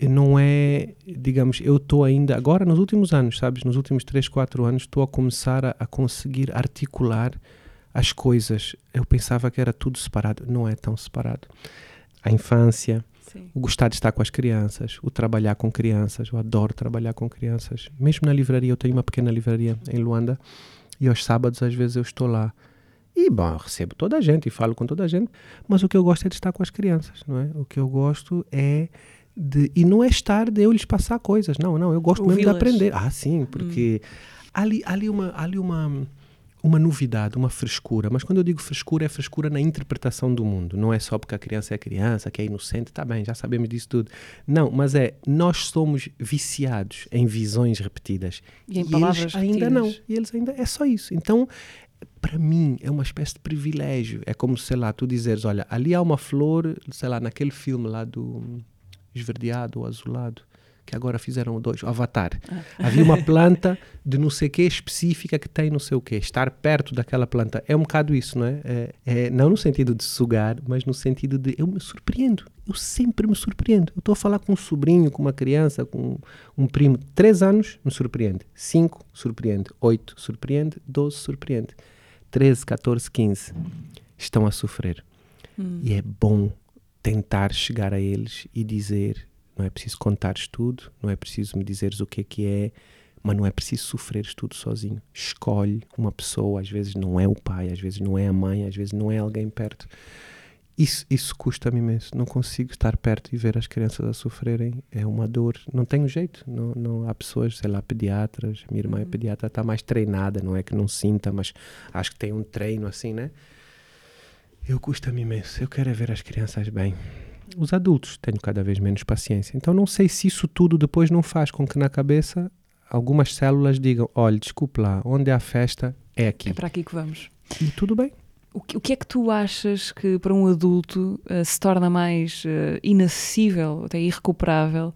E não é, digamos, eu estou ainda, agora nos últimos anos, sabes, nos últimos 3, 4 anos, estou a começar a, a conseguir articular as coisas. Eu pensava que era tudo separado, não é tão separado. A infância, Sim. o gostar de estar com as crianças, o trabalhar com crianças, eu adoro trabalhar com crianças. Mesmo na livraria, eu tenho uma pequena livraria em Luanda e aos sábados às vezes eu estou lá. E bom, recebo toda a gente e falo com toda a gente, mas o que eu gosto é de estar com as crianças, não é? O que eu gosto é de e não é estar de eu lhes passar coisas, não, não, eu gosto mesmo de aprender. Ah, sim, porque há ali, ali uma ali uma uma novidade, uma frescura, mas quando eu digo frescura, é frescura na interpretação do mundo. Não é só porque a criança é criança, que é inocente, tá bem, já sabemos disso tudo. Não, mas é nós somos viciados em visões repetidas E em palavras eles ainda não. repetidas. E eles ainda é só isso. Então, para mim é uma espécie de privilégio. É como sei lá, tu dizeres, olha, ali há uma flor, sei lá, naquele filme lá do esverdeado ou azulado, que agora fizeram o dois, o Avatar. Havia uma planta de não sei que específica que tem não sei o quê. Estar perto daquela planta é um bocado isso, não é? é, é não no sentido de sugar, mas no sentido de eu me surpreendo. Eu sempre me surpreendo. Eu estou a falar com um sobrinho, com uma criança, com um primo 3 anos, me surpreende. 5, surpreende. 8, surpreende. 12, surpreende. 13, 14, 15 estão a sofrer. E é bom tentar chegar a eles e dizer: não é preciso contares tudo, não é preciso me dizeres o que é que é, mas não é preciso sofreres tudo sozinho. Escolhe uma pessoa, às vezes não é o pai, às vezes não é a mãe, às vezes não é alguém perto. Isso, isso custa-me imenso. Não consigo estar perto e ver as crianças a sofrerem. É uma dor. Não tenho jeito. Não, não, há pessoas, sei lá, pediatras. Minha irmã é pediatra, está mais treinada. Não é que não sinta, mas acho que tem um treino assim, né? Eu custa-me imenso. Eu quero é ver as crianças bem. Os adultos tenho cada vez menos paciência. Então não sei se isso tudo depois não faz com que na cabeça algumas células digam: olha, desculpe lá, onde há festa é aqui. É para aqui que vamos. E tudo bem. O que, o que é que tu achas que para um adulto eh, se torna mais eh, inacessível, até irrecuperável,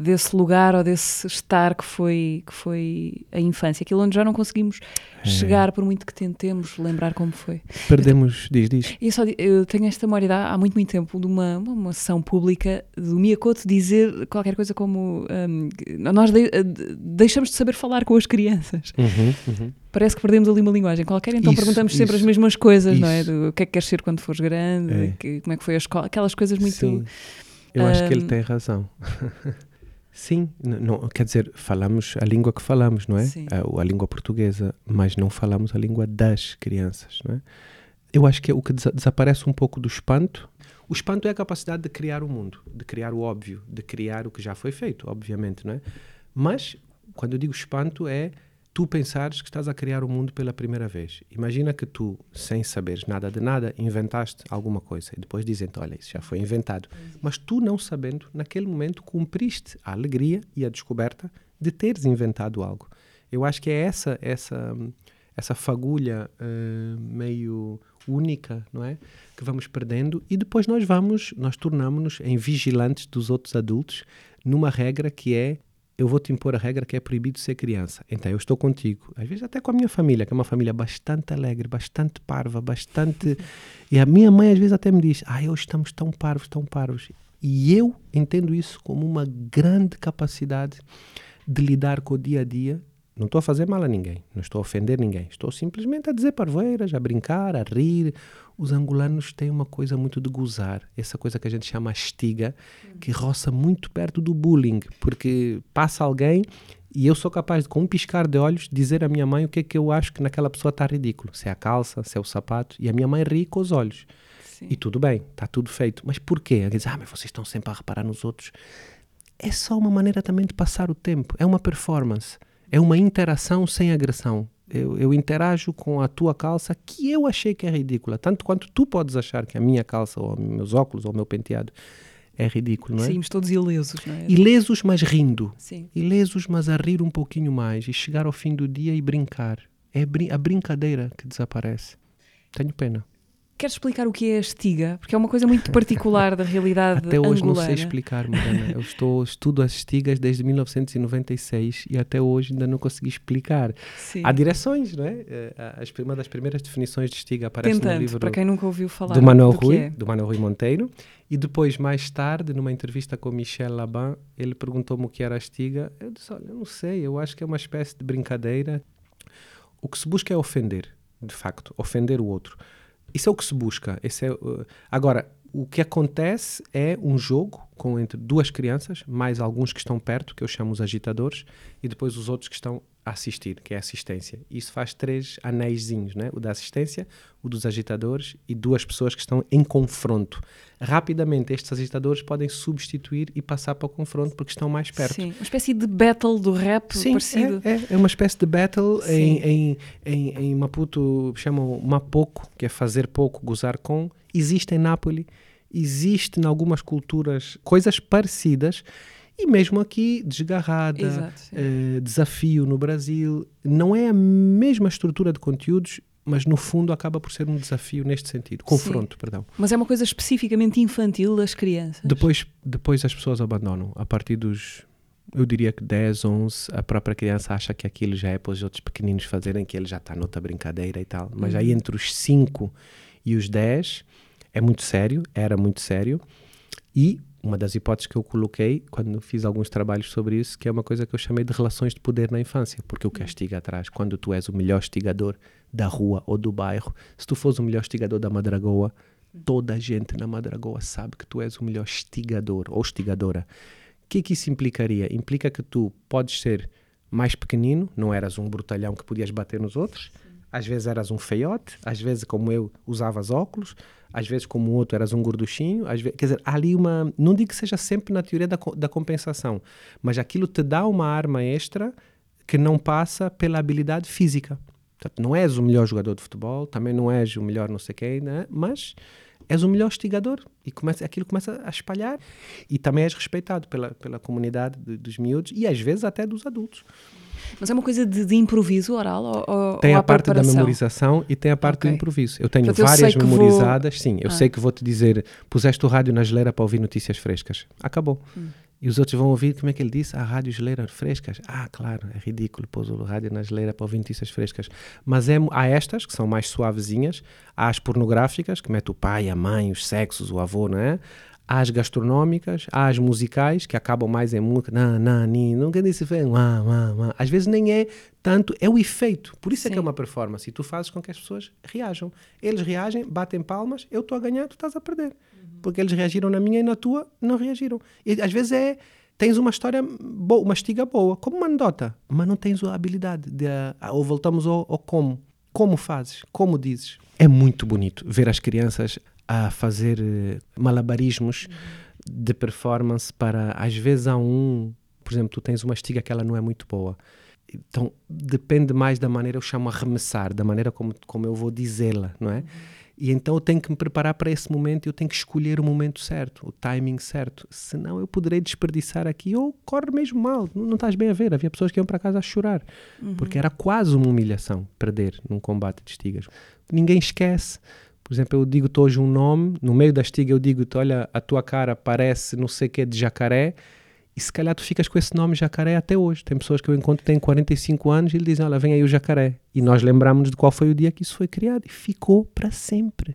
desse lugar ou desse estar que foi, que foi a infância? Aquilo onde já não conseguimos É. chegar, por muito que tentemos lembrar como foi. Perdemos, diz, diz. Eu, só, eu tenho esta memória há muito, muito tempo de uma, uma, sessão pública do Miyakoto dizer qualquer coisa como hum, que nós de- de- deixamos de saber falar com as crianças. Uhum, uhum. Parece que perdemos ali uma linguagem qualquer, então Isso, perguntamos sempre isso, as mesmas coisas, não é? isso. Do, o que é que queres ser quando fores grande, É. que- como é que foi a escola, aquelas coisas muito. Sim. Eu acho que ele Ahm, tem razão. Sim, não, quer dizer, falamos a língua que falamos, não é? Sim. A, a língua portuguesa, mas não falamos a língua das crianças, não é? Eu acho que é o que desa- desaparece um pouco do espanto. O espanto é a capacidade de criar o mundo, de criar o óbvio, de criar o que já foi feito, obviamente, não é? Mas, quando eu digo espanto, é tu pensares que estás a criar o mundo pela primeira vez. Imagina que tu, sem saberes nada de nada, inventaste alguma coisa e depois dizem-te, olha, isso já foi inventado. Mas tu, não sabendo, naquele momento cumpriste a alegria e a descoberta de teres inventado algo. Eu acho que é essa essa essa fagulha eh, meio única, não é? Que vamos perdendo e depois nós vamos, nós tornamos-nos em vigilantes dos outros adultos numa regra que é eu vou te impor a regra que é proibido ser criança. Então eu estou contigo, às vezes até com a minha família, que é uma família bastante alegre, bastante parva, bastante. e a minha mãe às vezes até me diz: "Ah, hoje estamos tão parvos, tão parvos". E eu entendo isso como uma grande capacidade de lidar com o dia a dia Não estou a fazer mal a ninguém, não estou a ofender ninguém. Estou simplesmente a dizer parvoeiras, a brincar, a rir. Os angolanos têm uma coisa muito de gozar, essa coisa que a gente chama estiga, que roça muito perto do bullying, porque passa alguém e eu sou capaz de, com um piscar de olhos, dizer à minha mãe o que é que eu acho que naquela pessoa está ridículo. Se é a calça, se é o sapato. E a minha mãe ri com os olhos. Sim. E tudo bem, está tudo feito. Mas porquê? Ela diz, ah, mas vocês estão sempre a reparar nos outros. É só uma maneira também de passar o tempo. É uma performance. É uma interação sem agressão. Eu, eu interajo com a tua calça que eu achei que é ridícula. Tanto quanto tu podes achar que a minha calça, ou meus óculos, ou o meu penteado é ridículo, não é? Saímos todos ilesos, não é? Ilesos, mas rindo. Sim. Ilesos, mas a rir um pouquinho mais. E chegar ao fim do dia e brincar. É a brincadeira que desaparece. Tenho pena. Queres explicar o que é a estiga? Porque é uma coisa muito particular da realidade Até hoje angolana. não sei explicar, Mariana. Eu estou, estudo as estigas desde 1996 e até hoje ainda não consegui explicar. Sim. Há direções, não é? Eh, As, uma das primeiras definições de estiga aparece no livro para quem nunca ouviu falar do Manuel do Rui, é. do Manuel Rui Monteiro. E depois, mais tarde, numa entrevista com Michel Laban, ele perguntou-me o que era a estiga. Eu disse, olha, eu não sei, eu acho que é uma espécie de brincadeira. O que se busca é ofender, de facto, ofender o outro. Isso é o que se busca. Esse é, uh, agora, o que acontece é um jogo com entre duas crianças, mais alguns que estão perto, que eu chamo os agitadores, e depois os outros que estão assistir, que é assistência. Isso faz três anéisinhos, né? o da assistência, o dos agitadores e duas pessoas que estão em confronto. Rapidamente, estes agitadores podem substituir e passar para o confronto porque estão mais perto. Sim, uma espécie de battle do rap Sim, parecido. é, é, é uma espécie de battle em, em, em, em Maputo, chamam Mapoco, que é fazer pouco, gozar com. Existe em Nápoles, existe em algumas culturas coisas parecidas. E mesmo aqui, desgarrada, Exato, sim. eh, desafio no Brasil, não é a mesma estrutura de conteúdos, mas no fundo acaba por ser um desafio neste sentido. Confronto, perdão. Mas é uma coisa especificamente infantil das crianças. Depois, depois as pessoas abandonam. A partir dos, eu diria que 10, 11, a própria criança acha que aquilo já é para os outros pequeninos fazerem, que ele já está noutra brincadeira e tal. Mas aí entre os 5 e os 10 é muito sério, era muito sério. E uma das hipóteses que eu coloquei quando fiz alguns trabalhos sobre isso, que é uma coisa que eu chamei de relações de poder na infância, porque o castigo atrás, quando tu és o melhor estigador da rua ou do bairro, se tu fores o melhor estigador da Madragoa, toda a gente na Madragoa sabe que tu és o melhor estigador ou estigadora. O que é que isso implicaria? Implica que tu podes ser mais pequenino, não eras um brutalhão que podias bater nos outros, às vezes eras um feiote, às vezes, como eu, usavas óculos, às vezes, como o outro, eras um gorduchinho. Às vezes, quer dizer, há ali uma. Não digo que seja sempre na teoria da, da compensação, mas aquilo te dá uma arma extra que não passa pela habilidade física. Portanto, não és o melhor jogador de futebol, também não és o melhor não sei quem, né? mas és o melhor estigador e começa, aquilo começa a espalhar e também és respeitado pela, pela comunidade de- dos miúdos e às vezes até dos adultos. Mas é uma coisa de, de improviso oral ou, Tem ou a parte da preparação? memorização e tem a parte Ok. do improviso. Eu tenho Portanto, eu várias sei que vou- memorizadas, sim. Eu Ah. sei que vou te dizer, puseste o rádio na geleira para ouvir notícias frescas. Acabou. Hum. E os outros vão ouvir, como é que ele disse? A rádio geleira frescas. Ah, claro, é ridículo pôs o rádio na geleira para ouvir notícias frescas. Mas é, há estas, que são mais suavezinhas, há as pornográficas, que mete o pai, a mãe, os sexos, o avô, não é? As gastronómicas, as musicais, que acabam mais em música, não, não, ni, nunca disse fé, uá, uá, uá. Às vezes nem é tanto, é o efeito. Por isso é que é Sim. uma performance. E tu fazes com que as pessoas reajam. Eles reagem, batem palmas, eu estou a ganhar, tu estás a perder. Porque eles reagiram na minha e na tua, não reagiram. E às vezes é, tens uma história boa, uma estiga boa, como uma anedota, mas não tens a habilidade de, ah, ou voltamos ao, ao como. Como fazes? Como dizes? É muito bonito ver as crianças a fazer eh, malabarismos de performance para, às vezes há um, por exemplo, tu tens uma estiga que ela não é muito boa. Então depende mais da maneira, eu chamo arremessar, da maneira como, como eu vou dizê-la, não é? E então eu tenho que me preparar para esse momento e eu tenho que escolher o momento certo, o timing certo. Senão eu poderei desperdiçar aqui ou corre mesmo mal. Não, não estás bem a ver. Havia pessoas que iam para casa a chorar. Porque era quase uma humilhação perder num combate de estigas. Ninguém esquece. Por exemplo, eu digo-te hoje um nome, no meio da estiga eu digo-te, olha, a tua cara parece não sei o que de jacaré, e se calhar tu ficas com esse nome jacaré até hoje. Tem pessoas que eu encontro que têm 45 anos e eles dizem, olha, vem aí o jacaré. E nós lembramos de qual foi o dia que isso foi criado e ficou para sempre.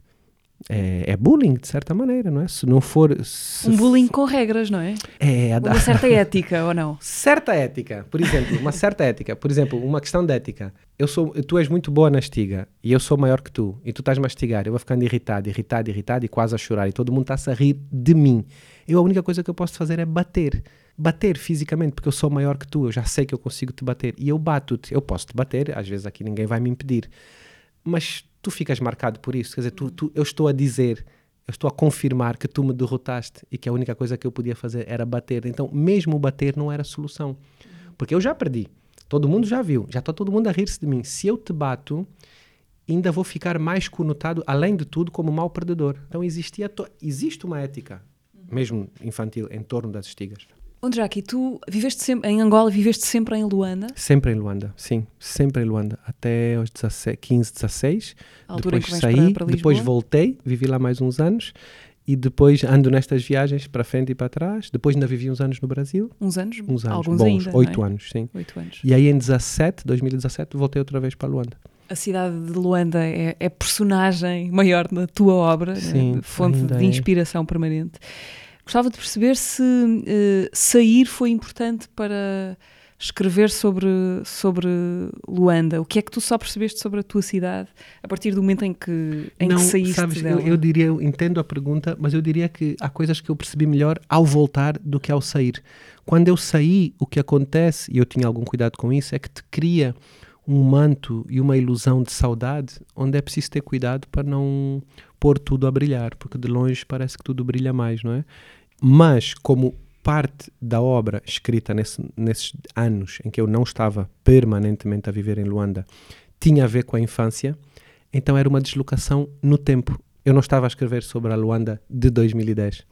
É, é bullying, de certa maneira, não é? Se não for. Se Um bullying com regras, não é? É, Uma certa ética, ou não? certa ética, por exemplo, uma certa ética, por exemplo, uma questão de ética. Eu sou, tu és muito boa na estiga e eu sou maior que tu e tu estás a mastigar, eu vou ficando irritado, irritado, irritado e quase a chorar e todo mundo está-se a rir de mim. Eu a única coisa que eu posso fazer é bater. Bater fisicamente, porque eu sou maior que tu, eu já sei que eu consigo te bater e eu bato-te. Eu posso te bater, às vezes aqui ninguém vai me impedir, mas tu ficas marcado por isso. Quer dizer, tu, tu, eu estou a dizer, eu estou a confirmar que tu me derrotaste e que a única coisa que eu podia fazer era bater. Então, mesmo bater não era solução, porque eu já perdi. Todo mundo já viu, já está todo mundo a rir-se de mim. Se eu te bato, ainda vou ficar mais conotado, além de tudo, como mau perdedor. Então existia existe uma ética, mesmo infantil, em torno das estigas. Onde já aqui tu viveste sempre em Angola, viveste sempre em Luanda, Sempre em Luanda, sim, sempre em Luanda, até aos 17, 15, 16. a altura depois saí, para, para depois voltei, vivi lá mais uns anos e depois ando nestas viagens para frente e para trás. Depois ainda vivi uns anos no Brasil, Uns anos, uns anos, alguns bons, não oito é? anos, sim. Oito anos. E aí em 17, 2017, voltei outra vez para Luanda. A cidade de Luanda é, é personagem maior na tua obra, né? Sim, fonte ainda de é. inspiração permanente. Gostava de perceber se eh, sair foi importante para escrever sobre, sobre Luanda. O que é que tu só percebeste sobre a tua cidade a partir do momento em que, em Não, que saíste sabes, dela? eu, eu diria, eu entendo a pergunta, mas eu diria que há coisas que eu percebi melhor ao voltar do que ao sair. Quando eu saí, o que acontece, e eu tinha algum cuidado com isso, é que te cria um manto e uma ilusão de saudade, onde é preciso ter cuidado para não pôr tudo a brilhar, porque de longe parece que tudo brilha mais, não é? Mas como parte da obra escrita nesse- nesses anos em que eu não estava permanentemente a viver em Luanda tinha a ver com a infância, então era uma deslocação no tempo. Eu não estava a escrever sobre a Luanda de 2010.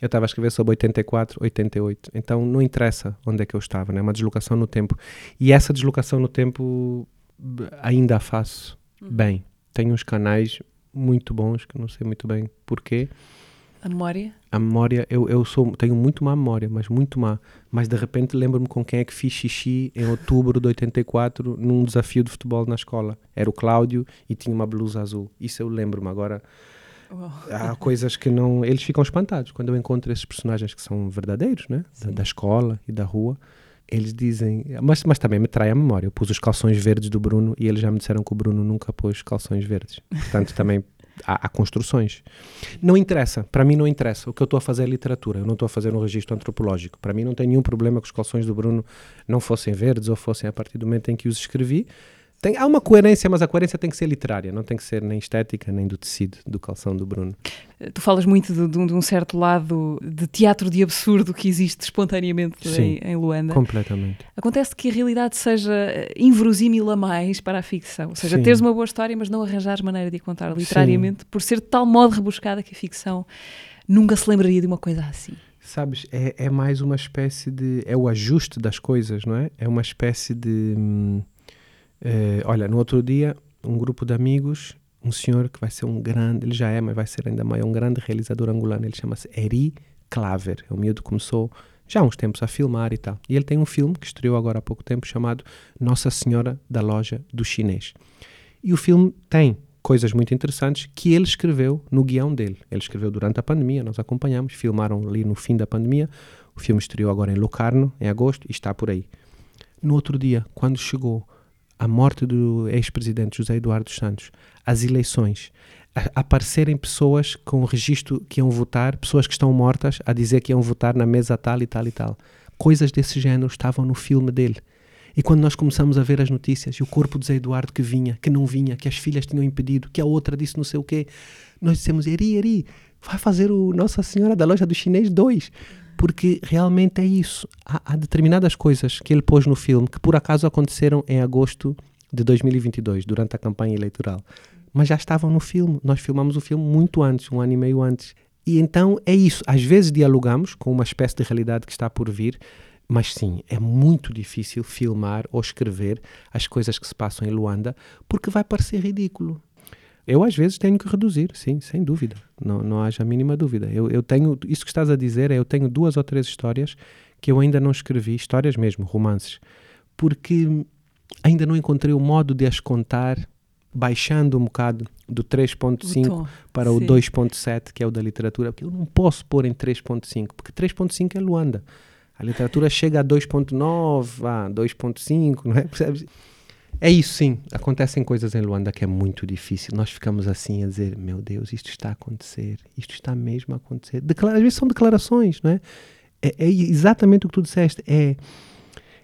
Eu estava a escrever sobre 84, 88. Então não interessa onde é que eu estava, né? é uma deslocação no tempo. E essa deslocação no tempo ainda a faço bem. Tenho uns canais muito bons, que não sei muito bem porquê. A memória? A memória, eu, eu sou, tenho muito má memória, mas muito má. Mas de repente lembro-me com quem é que fiz xixi em outubro de 84 num desafio de futebol na escola. Era o Cláudio e tinha uma blusa azul. Isso eu lembro-me agora. Uau. Há coisas que não. Eles ficam espantados quando eu encontro esses personagens que são verdadeiros, né? Da, da escola e da rua. Eles dizem. Mas, mas também me trai a memória. Eu pus os calções verdes do Bruno e eles já me disseram que o Bruno nunca pôs calções verdes. Portanto, também há, há construções. Não interessa. Para mim, não interessa. O que eu estou a fazer é literatura. Eu não estou a fazer um registro antropológico. Para mim, não tem nenhum problema que os calções do Bruno não fossem verdes ou fossem a partir do momento em que os escrevi. Tem, há uma coerência, mas a coerência tem que ser literária, não tem que ser nem estética, nem do tecido do calção do Bruno. Eh, Tu falas muito de, de um, de um certo lado de teatro de absurdo que existe espontaneamente Sim. em, em Luanda. Completamente. Acontece que a realidade seja eh, inverosímil a mais para a ficção. Ou seja, Sim. teres uma boa história, mas não arranjares maneira de a contar literariamente, por ser de tal modo rebuscada que a ficção nunca se lembraria de uma coisa assim. Sabes, é, é mais uma espécie de. É o ajuste das coisas, não é? É uma espécie de. hum, eh, olha, no outro dia, um grupo de amigos, um senhor que vai ser um grande, ele já é, mas vai ser ainda maior, um grande realizador angolano, ele chama-se Eri Claver. É um miúdo começou já há uns tempos a filmar e tal. E ele tem um filme que estreou agora há pouco tempo chamado Nossa Senhora da Loja do Chinês. E o filme tem coisas muito interessantes que ele escreveu no guião dele. Ele escreveu durante a pandemia, nós acompanhamos, filmaram ali no fim da pandemia. O filme estreou agora em Locarno, em agosto, e está por aí. No outro dia, quando chegou a morte do ex-presidente José Eduardo dos Santos, as eleições, aparecerem pessoas com registro que iam votar, pessoas que estão mortas, a dizer que iam votar na mesa tal e tal e tal. Coisas desse género estavam no filme dele. E quando nós começamos a ver as notícias e o corpo de Zé Eduardo que vinha, que não vinha, que as filhas tinham impedido, que a outra disse não sei o quê, nós dissemos, Eri, Eri, vai fazer o Nossa Senhora da Loja do Chinês 2. Porque realmente é isso. Há, há determinadas coisas que ele pôs no filme que por acaso aconteceram em agosto de 2022, durante a campanha eleitoral. Mas já estavam no filme. Nós filmamos o filme muito antes, um ano e meio antes. E então é isso. Às vezes dialogamos com uma espécie de realidade que está por vir, mas sim, é muito difícil filmar ou escrever as coisas que se passam em Luanda, porque vai parecer ridículo. Eu às vezes tenho que reduzir, sim, sem dúvida. Não, não haja a mínima dúvida. Eu, eu tenho, isso que estás a dizer é, eu tenho duas ou três histórias que eu ainda não escrevi, histórias mesmo, romances, porque ainda não encontrei o modo de as contar baixando um bocado do 3.5 tom, para o sim. 2.7, que é o da literatura, porque eu não posso pôr em 3.5, porque 3.5 é Luanda. A literatura chega a 2.9, a 2.5, não é? Percebes? É isso, sim. Acontecem coisas em Luanda que é muito difícil. Nós ficamos assim a dizer: meu Deus, isto está a acontecer, isto está mesmo a acontecer. Declara Às vezes são declarações, não é? É, é exatamente o que tu disseste. É,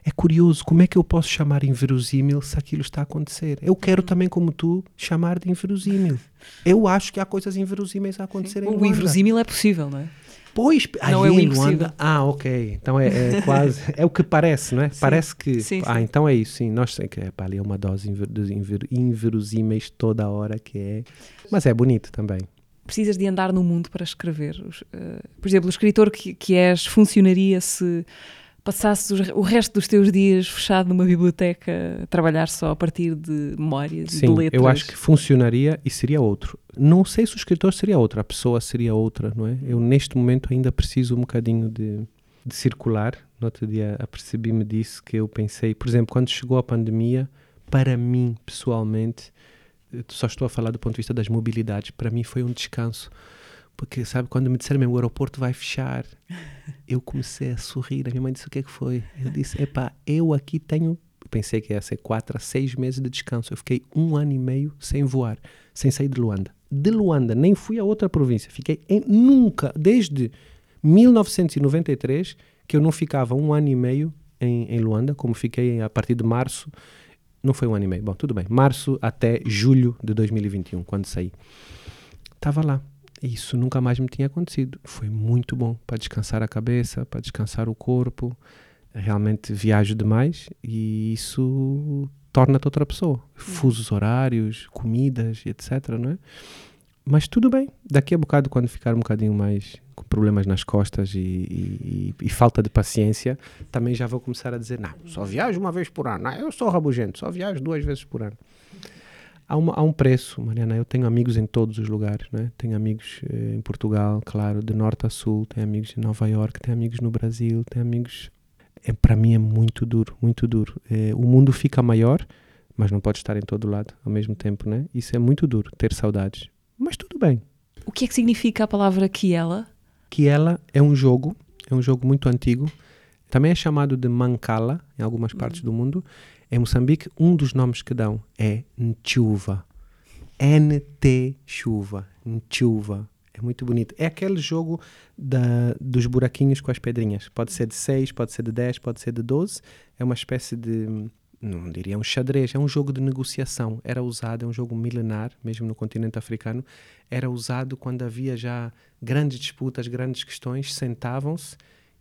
é curioso como é que eu posso chamar inverosímil se aquilo está a acontecer. Eu quero também, como tu, chamar de inverosímil. Eu acho que há coisas inverosímeis a acontecer em O Luanda. inverosímil é possível, não é? Pois, Não aí é o impossível. Ah, ok. Então é, é quase. É o que parece, não é? Parece que. Sim, ah, sim. então é isso, sim. Nós sei que é, pá, ali é uma dose inver, de inver, inverosímeis toda a hora que é. Mas é bonito também. Precisas de andar no mundo para escrever. Eh, por exemplo, o escritor que, que és funcionaria se passasses o resto dos teus dias fechado numa biblioteca a trabalhar só a partir de memórias e Sim, de letras. eu acho que funcionaria e seria outro. Não sei se o escritor seria outro, a pessoa seria outra, não é? Eu neste momento ainda preciso um bocadinho de, de circular. No outro dia apercebi-me disso que eu pensei, por exemplo, quando chegou a pandemia, para mim pessoalmente, só estou a falar do ponto de vista das mobilidades, para mim foi um descanso. Porque, sabe, quando me disseram o aeroporto vai fechar, eu comecei a sorrir. A minha mãe disse: O que é que foi? Eu disse: Epá, eu aqui tenho. Pensei que ia ser quatro a seis meses de descanso. Eu fiquei um ano e meio sem voar, sem sair de Luanda. De Luanda, nem fui a outra província. Fiquei em, nunca, desde 1993, que eu não ficava um ano e meio em, em Luanda, como fiquei a partir de março. Não foi um ano e meio, bom, tudo bem. Março até julho de 2021, quando saí. Estava lá. Isso nunca mais me tinha acontecido. Foi muito bom para descansar a cabeça, para descansar o corpo. Realmente viajo demais e isso torna-te outra pessoa. Fusos horários, comidas, etc. Não é? Mas tudo bem. Daqui a bocado, quando ficar um bocadinho mais com problemas nas costas e, e- e- e falta de paciência, também já vou começar a dizer: não, só viajo uma vez por ano. Não, eu sou rabugento, só viajo duas vezes por ano. Há, uma- há um preço, Mariana. Eu tenho amigos em todos os lugares, né? Tenho amigos eh, em Portugal, claro, de norte a sul. Tenho amigos em Nova York, tenho amigos no Brasil, tenho amigos. É, Para mim é muito duro, muito duro. Eh, o mundo fica maior, mas não pode estar em todo lado ao mesmo tempo, né? Isso é muito duro, ter saudades. Mas tudo bem. O que é que significa a palavra Kiela? Que ela é um jogo, é um jogo muito antigo. Também é chamado de Mancala em algumas partes do mundo. Em Moçambique, um dos nomes que dão é Nchuva. NT chuva. Nchuva. É muito bonito. É aquele jogo da, dos buraquinhos com as pedrinhas. Pode ser de 6, pode ser de 10, pode ser de 12. É uma espécie de. Não diria um xadrez, é um jogo de negociação. Era usado, é um jogo milenar, mesmo no continente africano. Era usado quando havia já grandes disputas, grandes questões. Sentavam-se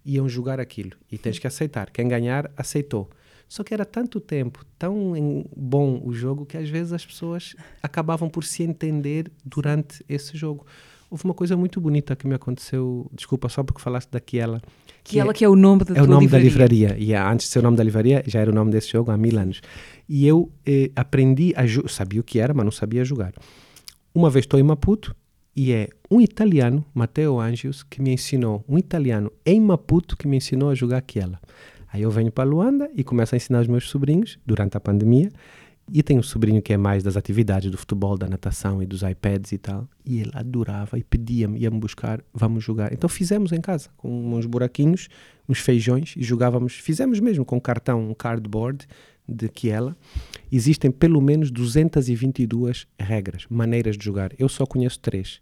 iam jogar aquilo. E tens que aceitar. Quem ganhar, aceitou. Só que era tanto tempo, tão bom o jogo, que às vezes as pessoas acabavam por se entender durante esse jogo. Houve uma coisa muito bonita que me aconteceu, desculpa, só porque falaste daquela. Kiela que é o nome da É o nome da livraria. livraria. E antes de ser o nome da livraria, já era o nome desse jogo há mil anos. E eu eh, aprendi a jogar, sabia o que era, mas não sabia jogar. Uma vez estou em Maputo e é um italiano, Matteo Angios, que me ensinou, um italiano em Maputo que me ensinou a jogar aquela. Aí eu venho para Luanda e começo a ensinar os meus sobrinhos durante a pandemia. E tenho um sobrinho que é mais das atividades do futebol, da natação e dos iPads e tal. E ele adorava e pedia-me, ia-me buscar, vamos jogar. Então fizemos em casa, com uns buraquinhos, uns feijões, e jogávamos, fizemos mesmo com cartão, um cardboard de Kiela. Existem pelo menos 222 regras, maneiras de jogar. Eu só conheço três.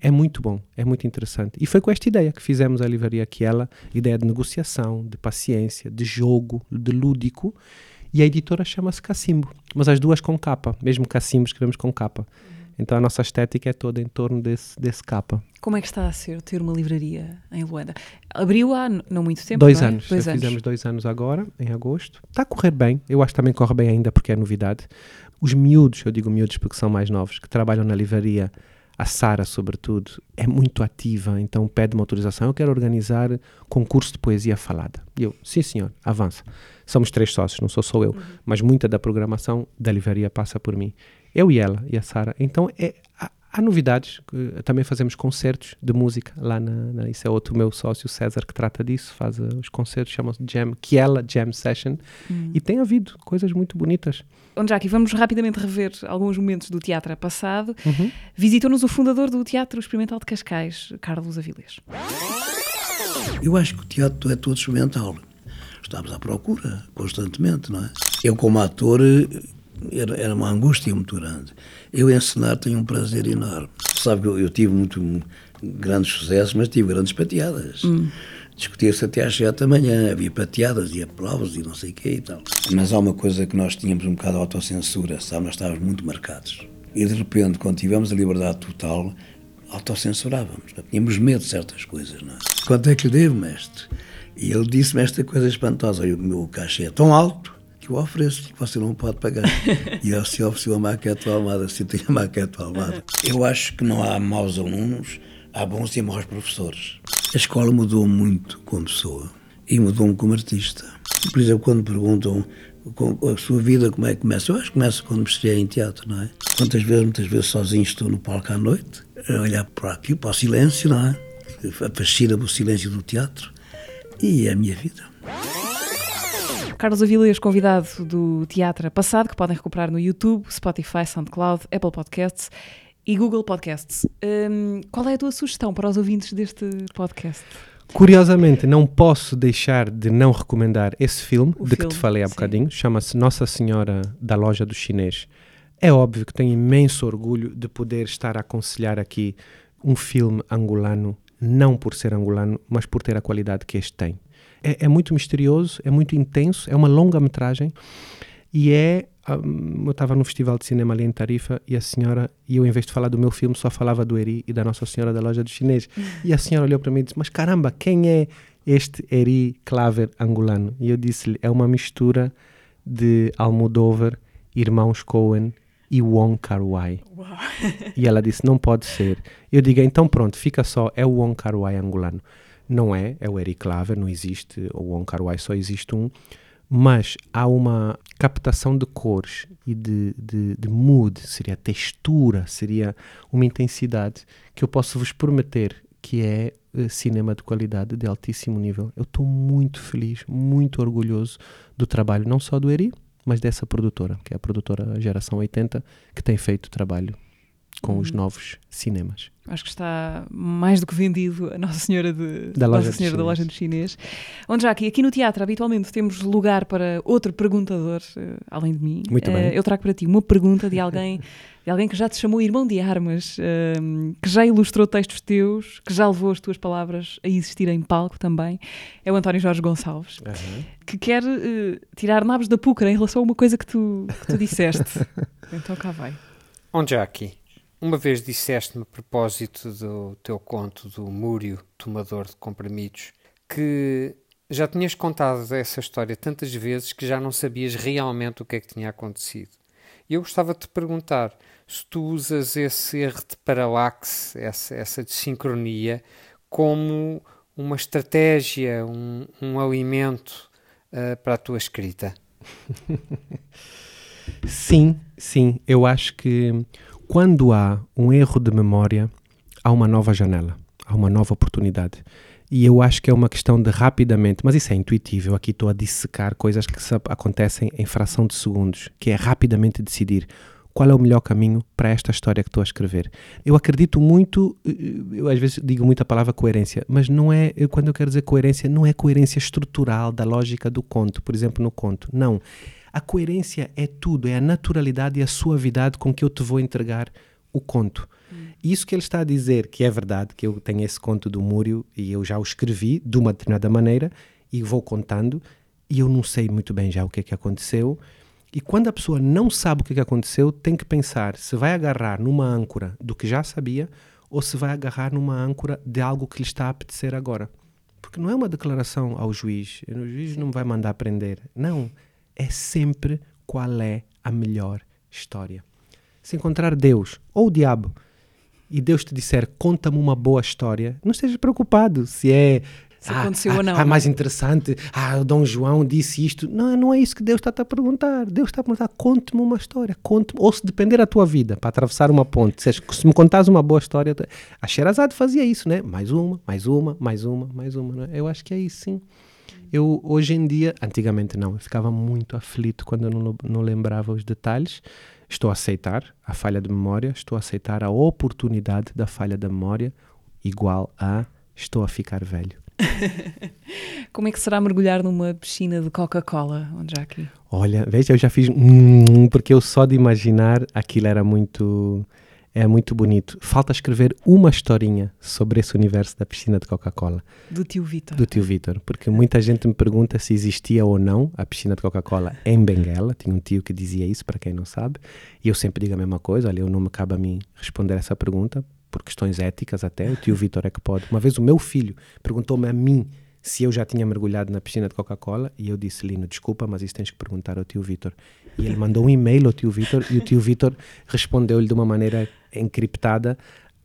É muito bom, é muito interessante. E foi com esta ideia que fizemos a livraria Kiela, ideia de negociação, de paciência, de jogo, de lúdico. E a editora chama-se Cacimbo, mas as duas com capa, mesmo Cacimbo escrevemos com capa. Então a nossa estética é toda em torno desse, desse capa. Como é que está a ser ter uma livraria em Luanda? Abriu há não muito tempo, dois é? anos, Dois anos. fizemos dois anos agora, em agosto. Está a correr bem, eu acho que também corre bem ainda porque é novidade. Os miúdos, eu digo miúdos porque são mais novos, que trabalham na livraria, a Sara, sobretudo, é muito ativa, então pede uma autorização. Eu quero organizar concurso de poesia falada. E eu, sim senhor, avança. Somos três sócios, não sou só eu, mas muita da programação da livraria passa por mim. Eu e ela, e a Sara. Então é, há novidades, que também fazemos concertos de música lá na, na- isso é outro meu sócio César que trata disso, faz uh, os concertos, chamam-se Jam, Kiela Jam Session e tem havido coisas muito bonitas. Onde aqui vamos rapidamente rever alguns momentos do teatro passado. Uhum. Visitou-nos o fundador do Teatro Experimental de Cascais, Carlos Avilés. Eu acho que o teatro é todo experimental. Estamos à procura constantemente, não é? Eu, como ator, eh, era, era uma angústia muito grande. Eu, encenar, tenho um prazer enorme. Sabe que eu, eu tive muito grandes sucessos, mas tive grandes pateadas. Discutia-se até às sete da manhã, havia pateadas e aplausos e não sei o quê e tal. Mas há uma coisa que nós tínhamos um bocado de autocensura, sabe? Nós estávamos muito marcados. E de repente, quando tivemos a liberdade total, autocensurávamos. não é? Tínhamos medo de certas coisas, não é? Quanto é que lhe devo, mestre? E ele disse-me esta coisa espantosa: "Olha, o meu cachê é tão alto que eu ofereço que você não pode pagar. e ele se ofereceu a maquete do Almada, se tem a maquete do Almada. Eu acho que não há maus alunos, há bons e maus professores. A escola mudou muito como pessoa e mudou-me como artista. Por exemplo, quando perguntam a sua vida como é que começa, eu acho que começa quando me estreiei em teatro, não é? Quantas vezes, muitas vezes sozinho estou no palco à noite, a olhar para aqui, para o silêncio, não é? Fascina-me o silêncio do teatro e é a minha vida. Carlos Avilés, convidado do Teatro Passado, que podem recuperar no YouTube, Spotify, SoundCloud, Apple Podcasts e Google Podcasts. Hum, qual é a tua sugestão para os ouvintes deste podcast? Curiosamente, não posso deixar de não recomendar esse filme O de que filme, te falei há sim. bocadinho. Chama-se Nossa Senhora da Loja do Chinês. É óbvio que tenho imenso orgulho de poder estar a aconselhar aqui um filme angolano, não por ser angolano, mas por ter a qualidade que este tem. É, é muito misterioso, é muito intenso, é uma longa-metragem e é. hum, eu estava no Festival de Cinema ali em Tarifa e a senhora, e eu em vez de falar do meu filme, só falava do Eri e da Nossa Senhora da Loja do Chinês. E a senhora olhou para mim e disse: Mas caramba, quem é este Eri Claver angolano? E eu disse-lhe: É uma mistura de Almodóvar, Irmãos Cohen e Wong Kar-wai. E ela disse: Não pode ser. Eu digo: Então pronto, fica só, é o Wong Kar-wai angolano. Não é, é o Eric Claver, não existe, o Wong Kar-wai só existe um. Mas há uma captação de cores e de, de, de mood, seria textura, seria uma intensidade que eu posso vos prometer que é eh, cinema de qualidade de altíssimo nível. Eu estou muito feliz, muito orgulhoso do trabalho, não só do Eri, mas dessa produtora, que é a produtora Geração 80, que tem feito trabalho com os novos cinemas. Acho que está mais do que vendido a Nossa Senhora, de, Da loja Nossa do Senhora da Chinês. Loja do Chinês. Onde já aqui, aqui no teatro, habitualmente temos lugar para outro perguntador, eh, além de mim. Muito Eh, bem. Eu trago para ti uma pergunta de alguém, de alguém que já te chamou irmão de armas, eh, que já ilustrou textos teus, que já levou as tuas palavras a existir em palco também. É o António Jorge Gonçalves, que quer eh, tirar nabos da púcara em relação a uma coisa que tu, que tu disseste. então cá vai. Onde já aqui? Uma vez disseste-me a propósito do teu conto do Múrio, tomador de comprimidos, que já tinhas contado essa história tantas vezes que já não sabias realmente o que é que tinha acontecido. E eu gostava de te perguntar se tu usas esse erro de paralaxe, essa, essa desincronia, como uma estratégia, um, um alimento ah, para a tua escrita. Sim, sim. Eu acho que quando há um erro de memória, há uma nova janela, há uma nova oportunidade. E eu acho que é uma questão de rapidamente, mas isso é intuitivo. Eu aqui estou a dissecar coisas que acontecem em fração de segundos, que é rapidamente decidir qual é o melhor caminho para esta história que estou a escrever. Eu acredito muito, eh, eu às vezes digo muito a palavra coerência, mas não é, quando eu quero dizer coerência, não é coerência estrutural da lógica do conto, por exemplo, no conto. Não. A coerência é tudo, é a naturalidade e a suavidade com que eu te vou entregar o conto. E Isso que ele está a dizer, que é verdade, que eu tenho esse conto do Múrio e eu já o escrevi de uma determinada maneira e vou contando e eu não sei muito bem já o que é que aconteceu. E quando a pessoa não sabe o que é que aconteceu, tem que pensar se vai agarrar numa âncora do que já sabia ou se vai agarrar numa âncora de algo que lhe está a apetecer agora. Porque não é uma declaração ao juiz, o juiz não vai mandar prender. Não, é sempre qual é a melhor história. Se encontrar Deus ou o diabo e Deus te disser conta-me uma boa história, não esteja preocupado se é Se aconteceu ou não. Ah, mais interessante. Ah, o Dom João disse isto. Não, não é isso que Deus está a perguntar. Deus está a perguntar, conte-me uma história. Conte ou se depender da tua vida, para atravessar uma ponte. Se, se me contares uma boa história... A Sherazade fazia isso, né? Mais uma, mais uma, mais uma, mais uma. Né? Eu acho que é isso, sim. Eu, hoje em dia, antigamente não, eu ficava muito aflito quando eu não, não lembrava os detalhes. Estou a aceitar a falha de memória, estou a aceitar a oportunidade da falha da memória, igual a estou a ficar velho. Como é que será mergulhar numa piscina de Coca-Cola, onde? Olha, veja, eu já fiz hum, porque eu só de imaginar aquilo era muito é muito bonito. Falta escrever uma historinha sobre esse universo da piscina de Coca-Cola. Do tio Vitor. Do tio Vitor, porque muita gente me pergunta se existia ou não a piscina de Coca-Cola em Benguela. Tinha um tio que dizia isso, para quem não sabe, e eu sempre digo a mesma coisa. Olha, eu não me cabe a mim responder essa pergunta, por questões éticas até. O tio Vitor é que pode. Uma vez o meu filho perguntou-me a mim se eu já tinha mergulhado na piscina de Coca-Cola e eu disse, Lino, desculpa, mas isso tens que perguntar ao tio Vitor. E ele mandou um e-mail ao tio Vitor e o tio Vitor respondeu-lhe de uma maneira encriptada,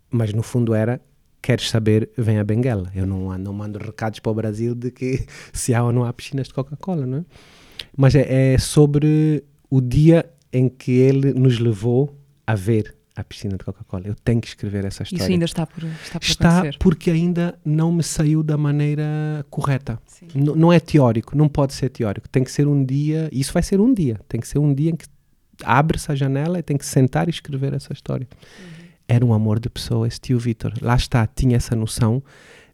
mas no fundo era queres saber, vem a Benguela. Eu não, não mando recados para o Brasil de que se há ou não há piscinas de Coca-Cola, não é? Mas é, é sobre o dia em que ele nos levou a ver à piscina de Coca-Cola. Eu tenho que escrever essa história. Isso ainda está por, está por está acontecer. porque ainda não me saiu da maneira correta. Não é teórico, não pode ser teórico. Tem que ser um dia, isso vai ser um dia, tem que ser um dia em que abre-se a janela e tem que sentar e escrever essa história. Era um amor de pessoa, esse tio Vitor. Lá está, tinha essa noção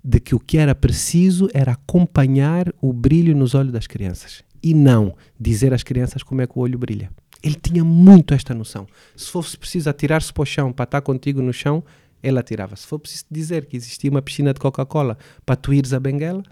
de que o que era preciso era acompanhar o brilho nos olhos das crianças e não dizer às crianças como é que o olho brilha. Ele tinha muito esta noção. Se fosse preciso atirar-se para o chão para estar contigo no chão, ele atirava. Se for preciso dizer que existia uma piscina de Coca-Cola para tu ires a Benguela,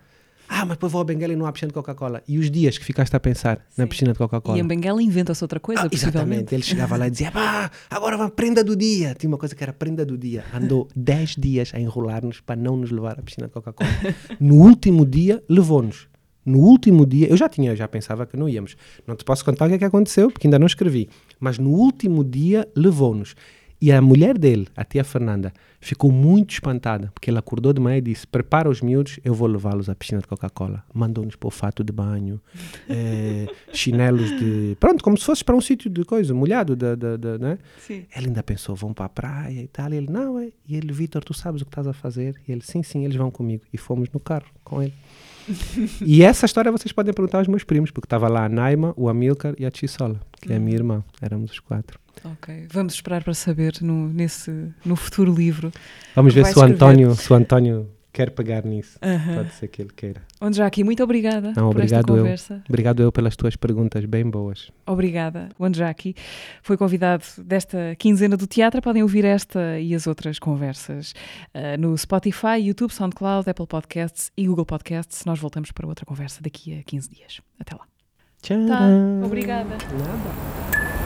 ah, mas depois vou a Benguela e não há piscina de Coca-Cola. E os dias que ficaste a pensar na piscina de Coca-Cola? E em Benguela inventa-se outra coisa, Ah, exatamente. Ele chegava lá e dizia: pá, agora vai prenda do dia. Tinha uma coisa que era prenda do dia. Andou 10 dias a enrolar-nos para não nos levar à piscina de Coca-Cola. No último dia, levou-nos. No último dia, eu já tinha, já pensava que não íamos. Não te posso contar o que é que aconteceu, porque ainda não escrevi. Mas no último dia, levou-nos. E a mulher dele, a tia Fernanda, ficou muito espantada, porque ela acordou de manhã e disse: Prepara os miúdos, eu vou levá-los à piscina de Coca-Cola. Mandou-nos para o fato de banho, eh, chinelos de. Pronto, como se fosse para um sítio de coisa, molhado, da, da, da, né? Sim. Ela ainda pensou: vão para a praia e tal. E ele: Não, é. E ele: Vitor, tu sabes o que estás a fazer? E ele: Sim, sim, eles vão comigo. E fomos no carro com ele. E essa história vocês podem perguntar aos meus primos, porque estava lá a Naima, o Amilcar e a Tissola, que é a minha irmã. Éramos os quatro. Ok, vamos esperar para saber no, nesse, no futuro livro. Vamos ver se o. António, se o António quer pegar nisso. Aham. Pode ser que ele queira. Onde já aqui, muito obrigada Não, por esta obrigado eu. conversa. Obrigado eu pelas tuas perguntas bem boas. Obrigada. O Anjaki foi convidado desta quinzena do teatro. Podem ouvir esta e as outras conversas ah, no Spotify, YouTube, SoundCloud, Apple Podcasts e Google Podcasts. Nós voltamos para outra conversa daqui a 15 dias. Até lá. Tchau. Tá, obrigada. Nada.